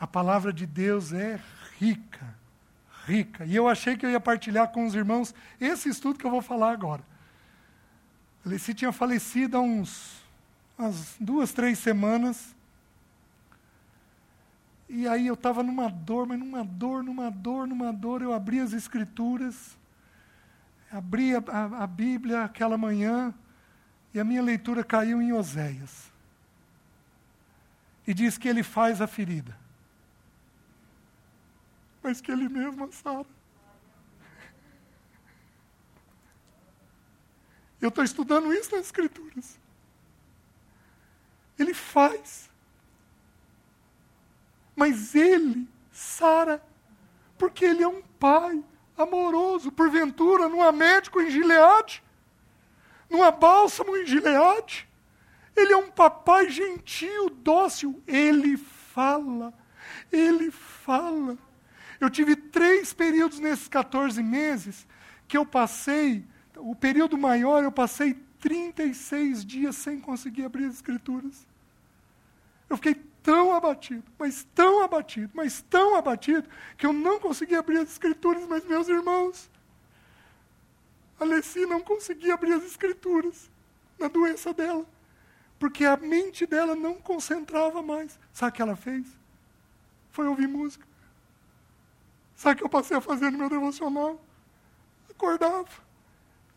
a palavra de Deus é rica, rica. E eu achei que eu ia partilhar com os irmãos esse estudo que eu vou falar agora. Alessi tinha falecido há uns umas duas, três semanas. E aí eu estava numa dor, mas numa dor, numa dor, numa dor. Eu abri as escrituras, abri a, a, a Bíblia aquela manhã, e a minha leitura caiu em Oséias. E diz que ele faz a ferida mas que Ele mesmo a sara. Eu estou estudando isso nas Escrituras. Ele faz. Mas Ele sara. Porque Ele é um Pai amoroso. Porventura, não há médico em Gileade. Não há bálsamo em Gileade. Ele é um papai gentil, dócil. Ele fala. Ele fala. Eu tive três períodos nesses 14 meses que eu passei, o período maior eu passei 36 dias sem conseguir abrir as escrituras. Eu fiquei tão abatido, mas tão abatido, mas tão abatido, que eu não consegui abrir as escrituras, mas meus irmãos, Alessi não conseguia abrir as escrituras na doença dela, porque a mente dela não concentrava mais. Sabe o que ela fez? Foi ouvir música. Sabe o que eu passei a fazer no meu devocional? Acordava,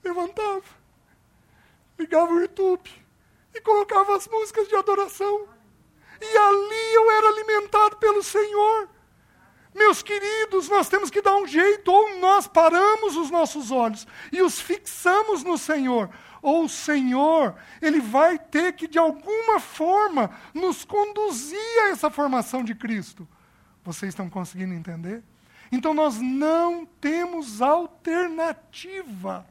levantava, ligava o YouTube e colocava as músicas de adoração. E ali eu era alimentado pelo Senhor. Meus queridos, nós temos que dar um jeito, ou nós paramos os nossos olhos e os fixamos no Senhor, ou o Senhor, Ele vai ter que, de alguma forma, nos conduzir a essa formação de Cristo. Vocês estão conseguindo entender? Então nós não temos alternativa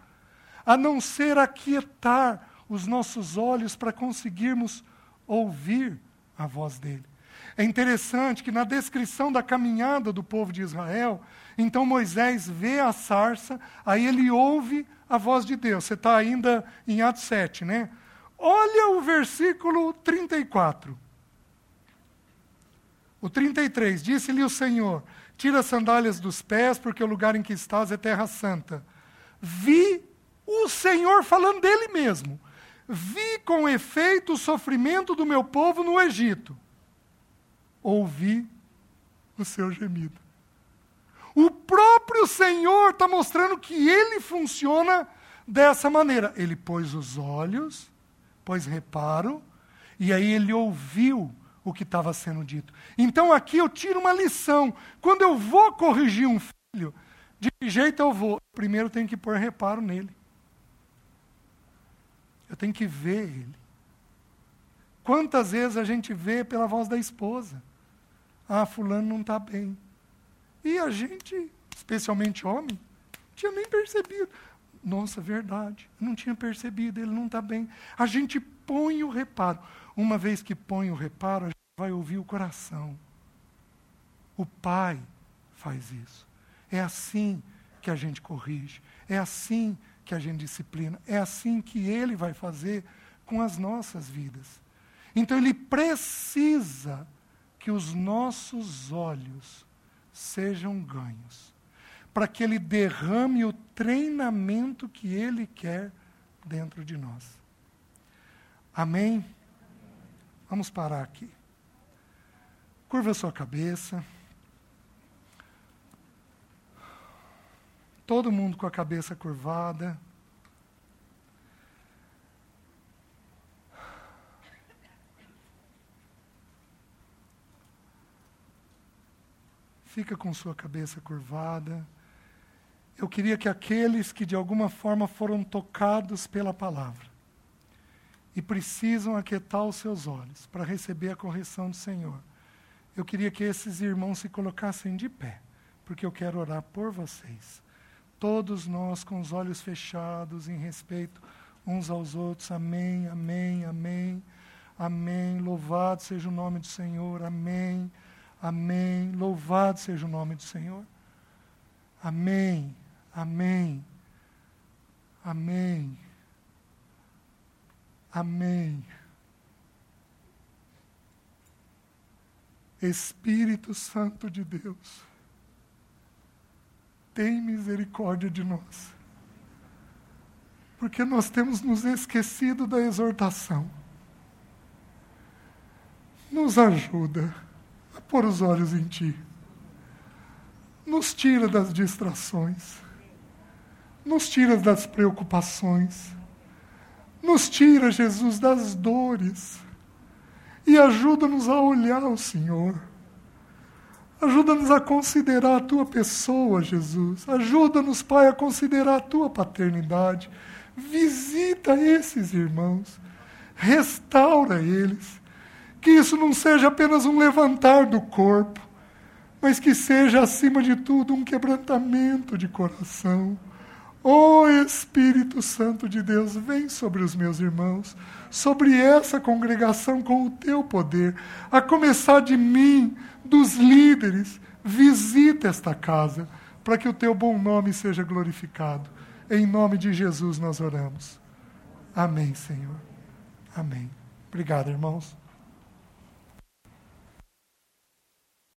a não ser aquietar os nossos olhos para conseguirmos ouvir a voz dele. É interessante que na descrição da caminhada do povo de Israel, então Moisés vê a sarça, aí ele ouve a voz de Deus. Você está ainda em Atos 7, né? Olha o versículo 34. O 33, disse-lhe o Senhor: Tira as sandálias dos pés, porque o lugar em que estás é terra santa. Vi o Senhor falando dele mesmo. Vi com efeito o sofrimento do meu povo no Egito. Ouvi o seu gemido. O próprio Senhor está mostrando que ele funciona dessa maneira. Ele pôs os olhos, pôs reparo, e aí ele ouviu o que estava sendo dito. Então aqui eu tiro uma lição. Quando eu vou corrigir um filho, de que jeito eu vou? Primeiro tenho que pôr reparo nele. Eu tenho que ver ele. Quantas vezes a gente vê pela voz da esposa? Ah, fulano não está bem. E a gente, especialmente homem, não tinha nem percebido. Nossa, verdade, não tinha percebido, ele não está bem. A gente põe o reparo. Uma vez que põe o reparo, a gente vai ouvir o coração. O pai faz isso. É assim que a gente corrige. É assim que a gente disciplina. É assim que ele vai fazer com as nossas vidas. Então ele precisa que os nossos olhos sejam ganhos, para que ele derrame o treinamento que ele quer dentro de nós. Amém? Vamos parar aqui. Curva sua cabeça. Todo mundo com a cabeça curvada. Fica com sua cabeça curvada. Eu queria que aqueles que de alguma forma foram tocados pela palavra e precisam aquietar os seus olhos para receber a correção do Senhor, eu queria que esses irmãos se colocassem de pé, porque eu quero orar por vocês. Todos nós com os olhos fechados, em respeito uns aos outros. Amém, amém, amém, amém. Louvado seja o nome do Senhor. Amém, amém. Louvado seja o nome do Senhor. Amém, amém, amém, amém. Espírito Santo de Deus, tem misericórdia de nós, porque nós temos nos esquecido da exortação. Nos ajuda a pôr os olhos em Ti, nos tira das distrações, nos tira das preocupações, nos tira, Jesus, das dores. E ajuda-nos a olhar o Senhor. Ajuda-nos a considerar a tua pessoa, Jesus. Ajuda-nos, Pai, a considerar a tua paternidade. Visita esses irmãos. Restaura eles. Que isso não seja apenas um levantar do corpo, mas que seja, acima de tudo, um quebrantamento de coração Ó oh, Espírito Santo de Deus, vem sobre os meus irmãos, sobre essa congregação com o teu poder, a começar de mim, dos líderes. Visita esta casa, para que o teu bom nome seja glorificado. Em nome de Jesus nós oramos. Amém, Senhor. Amém. Obrigado, irmãos.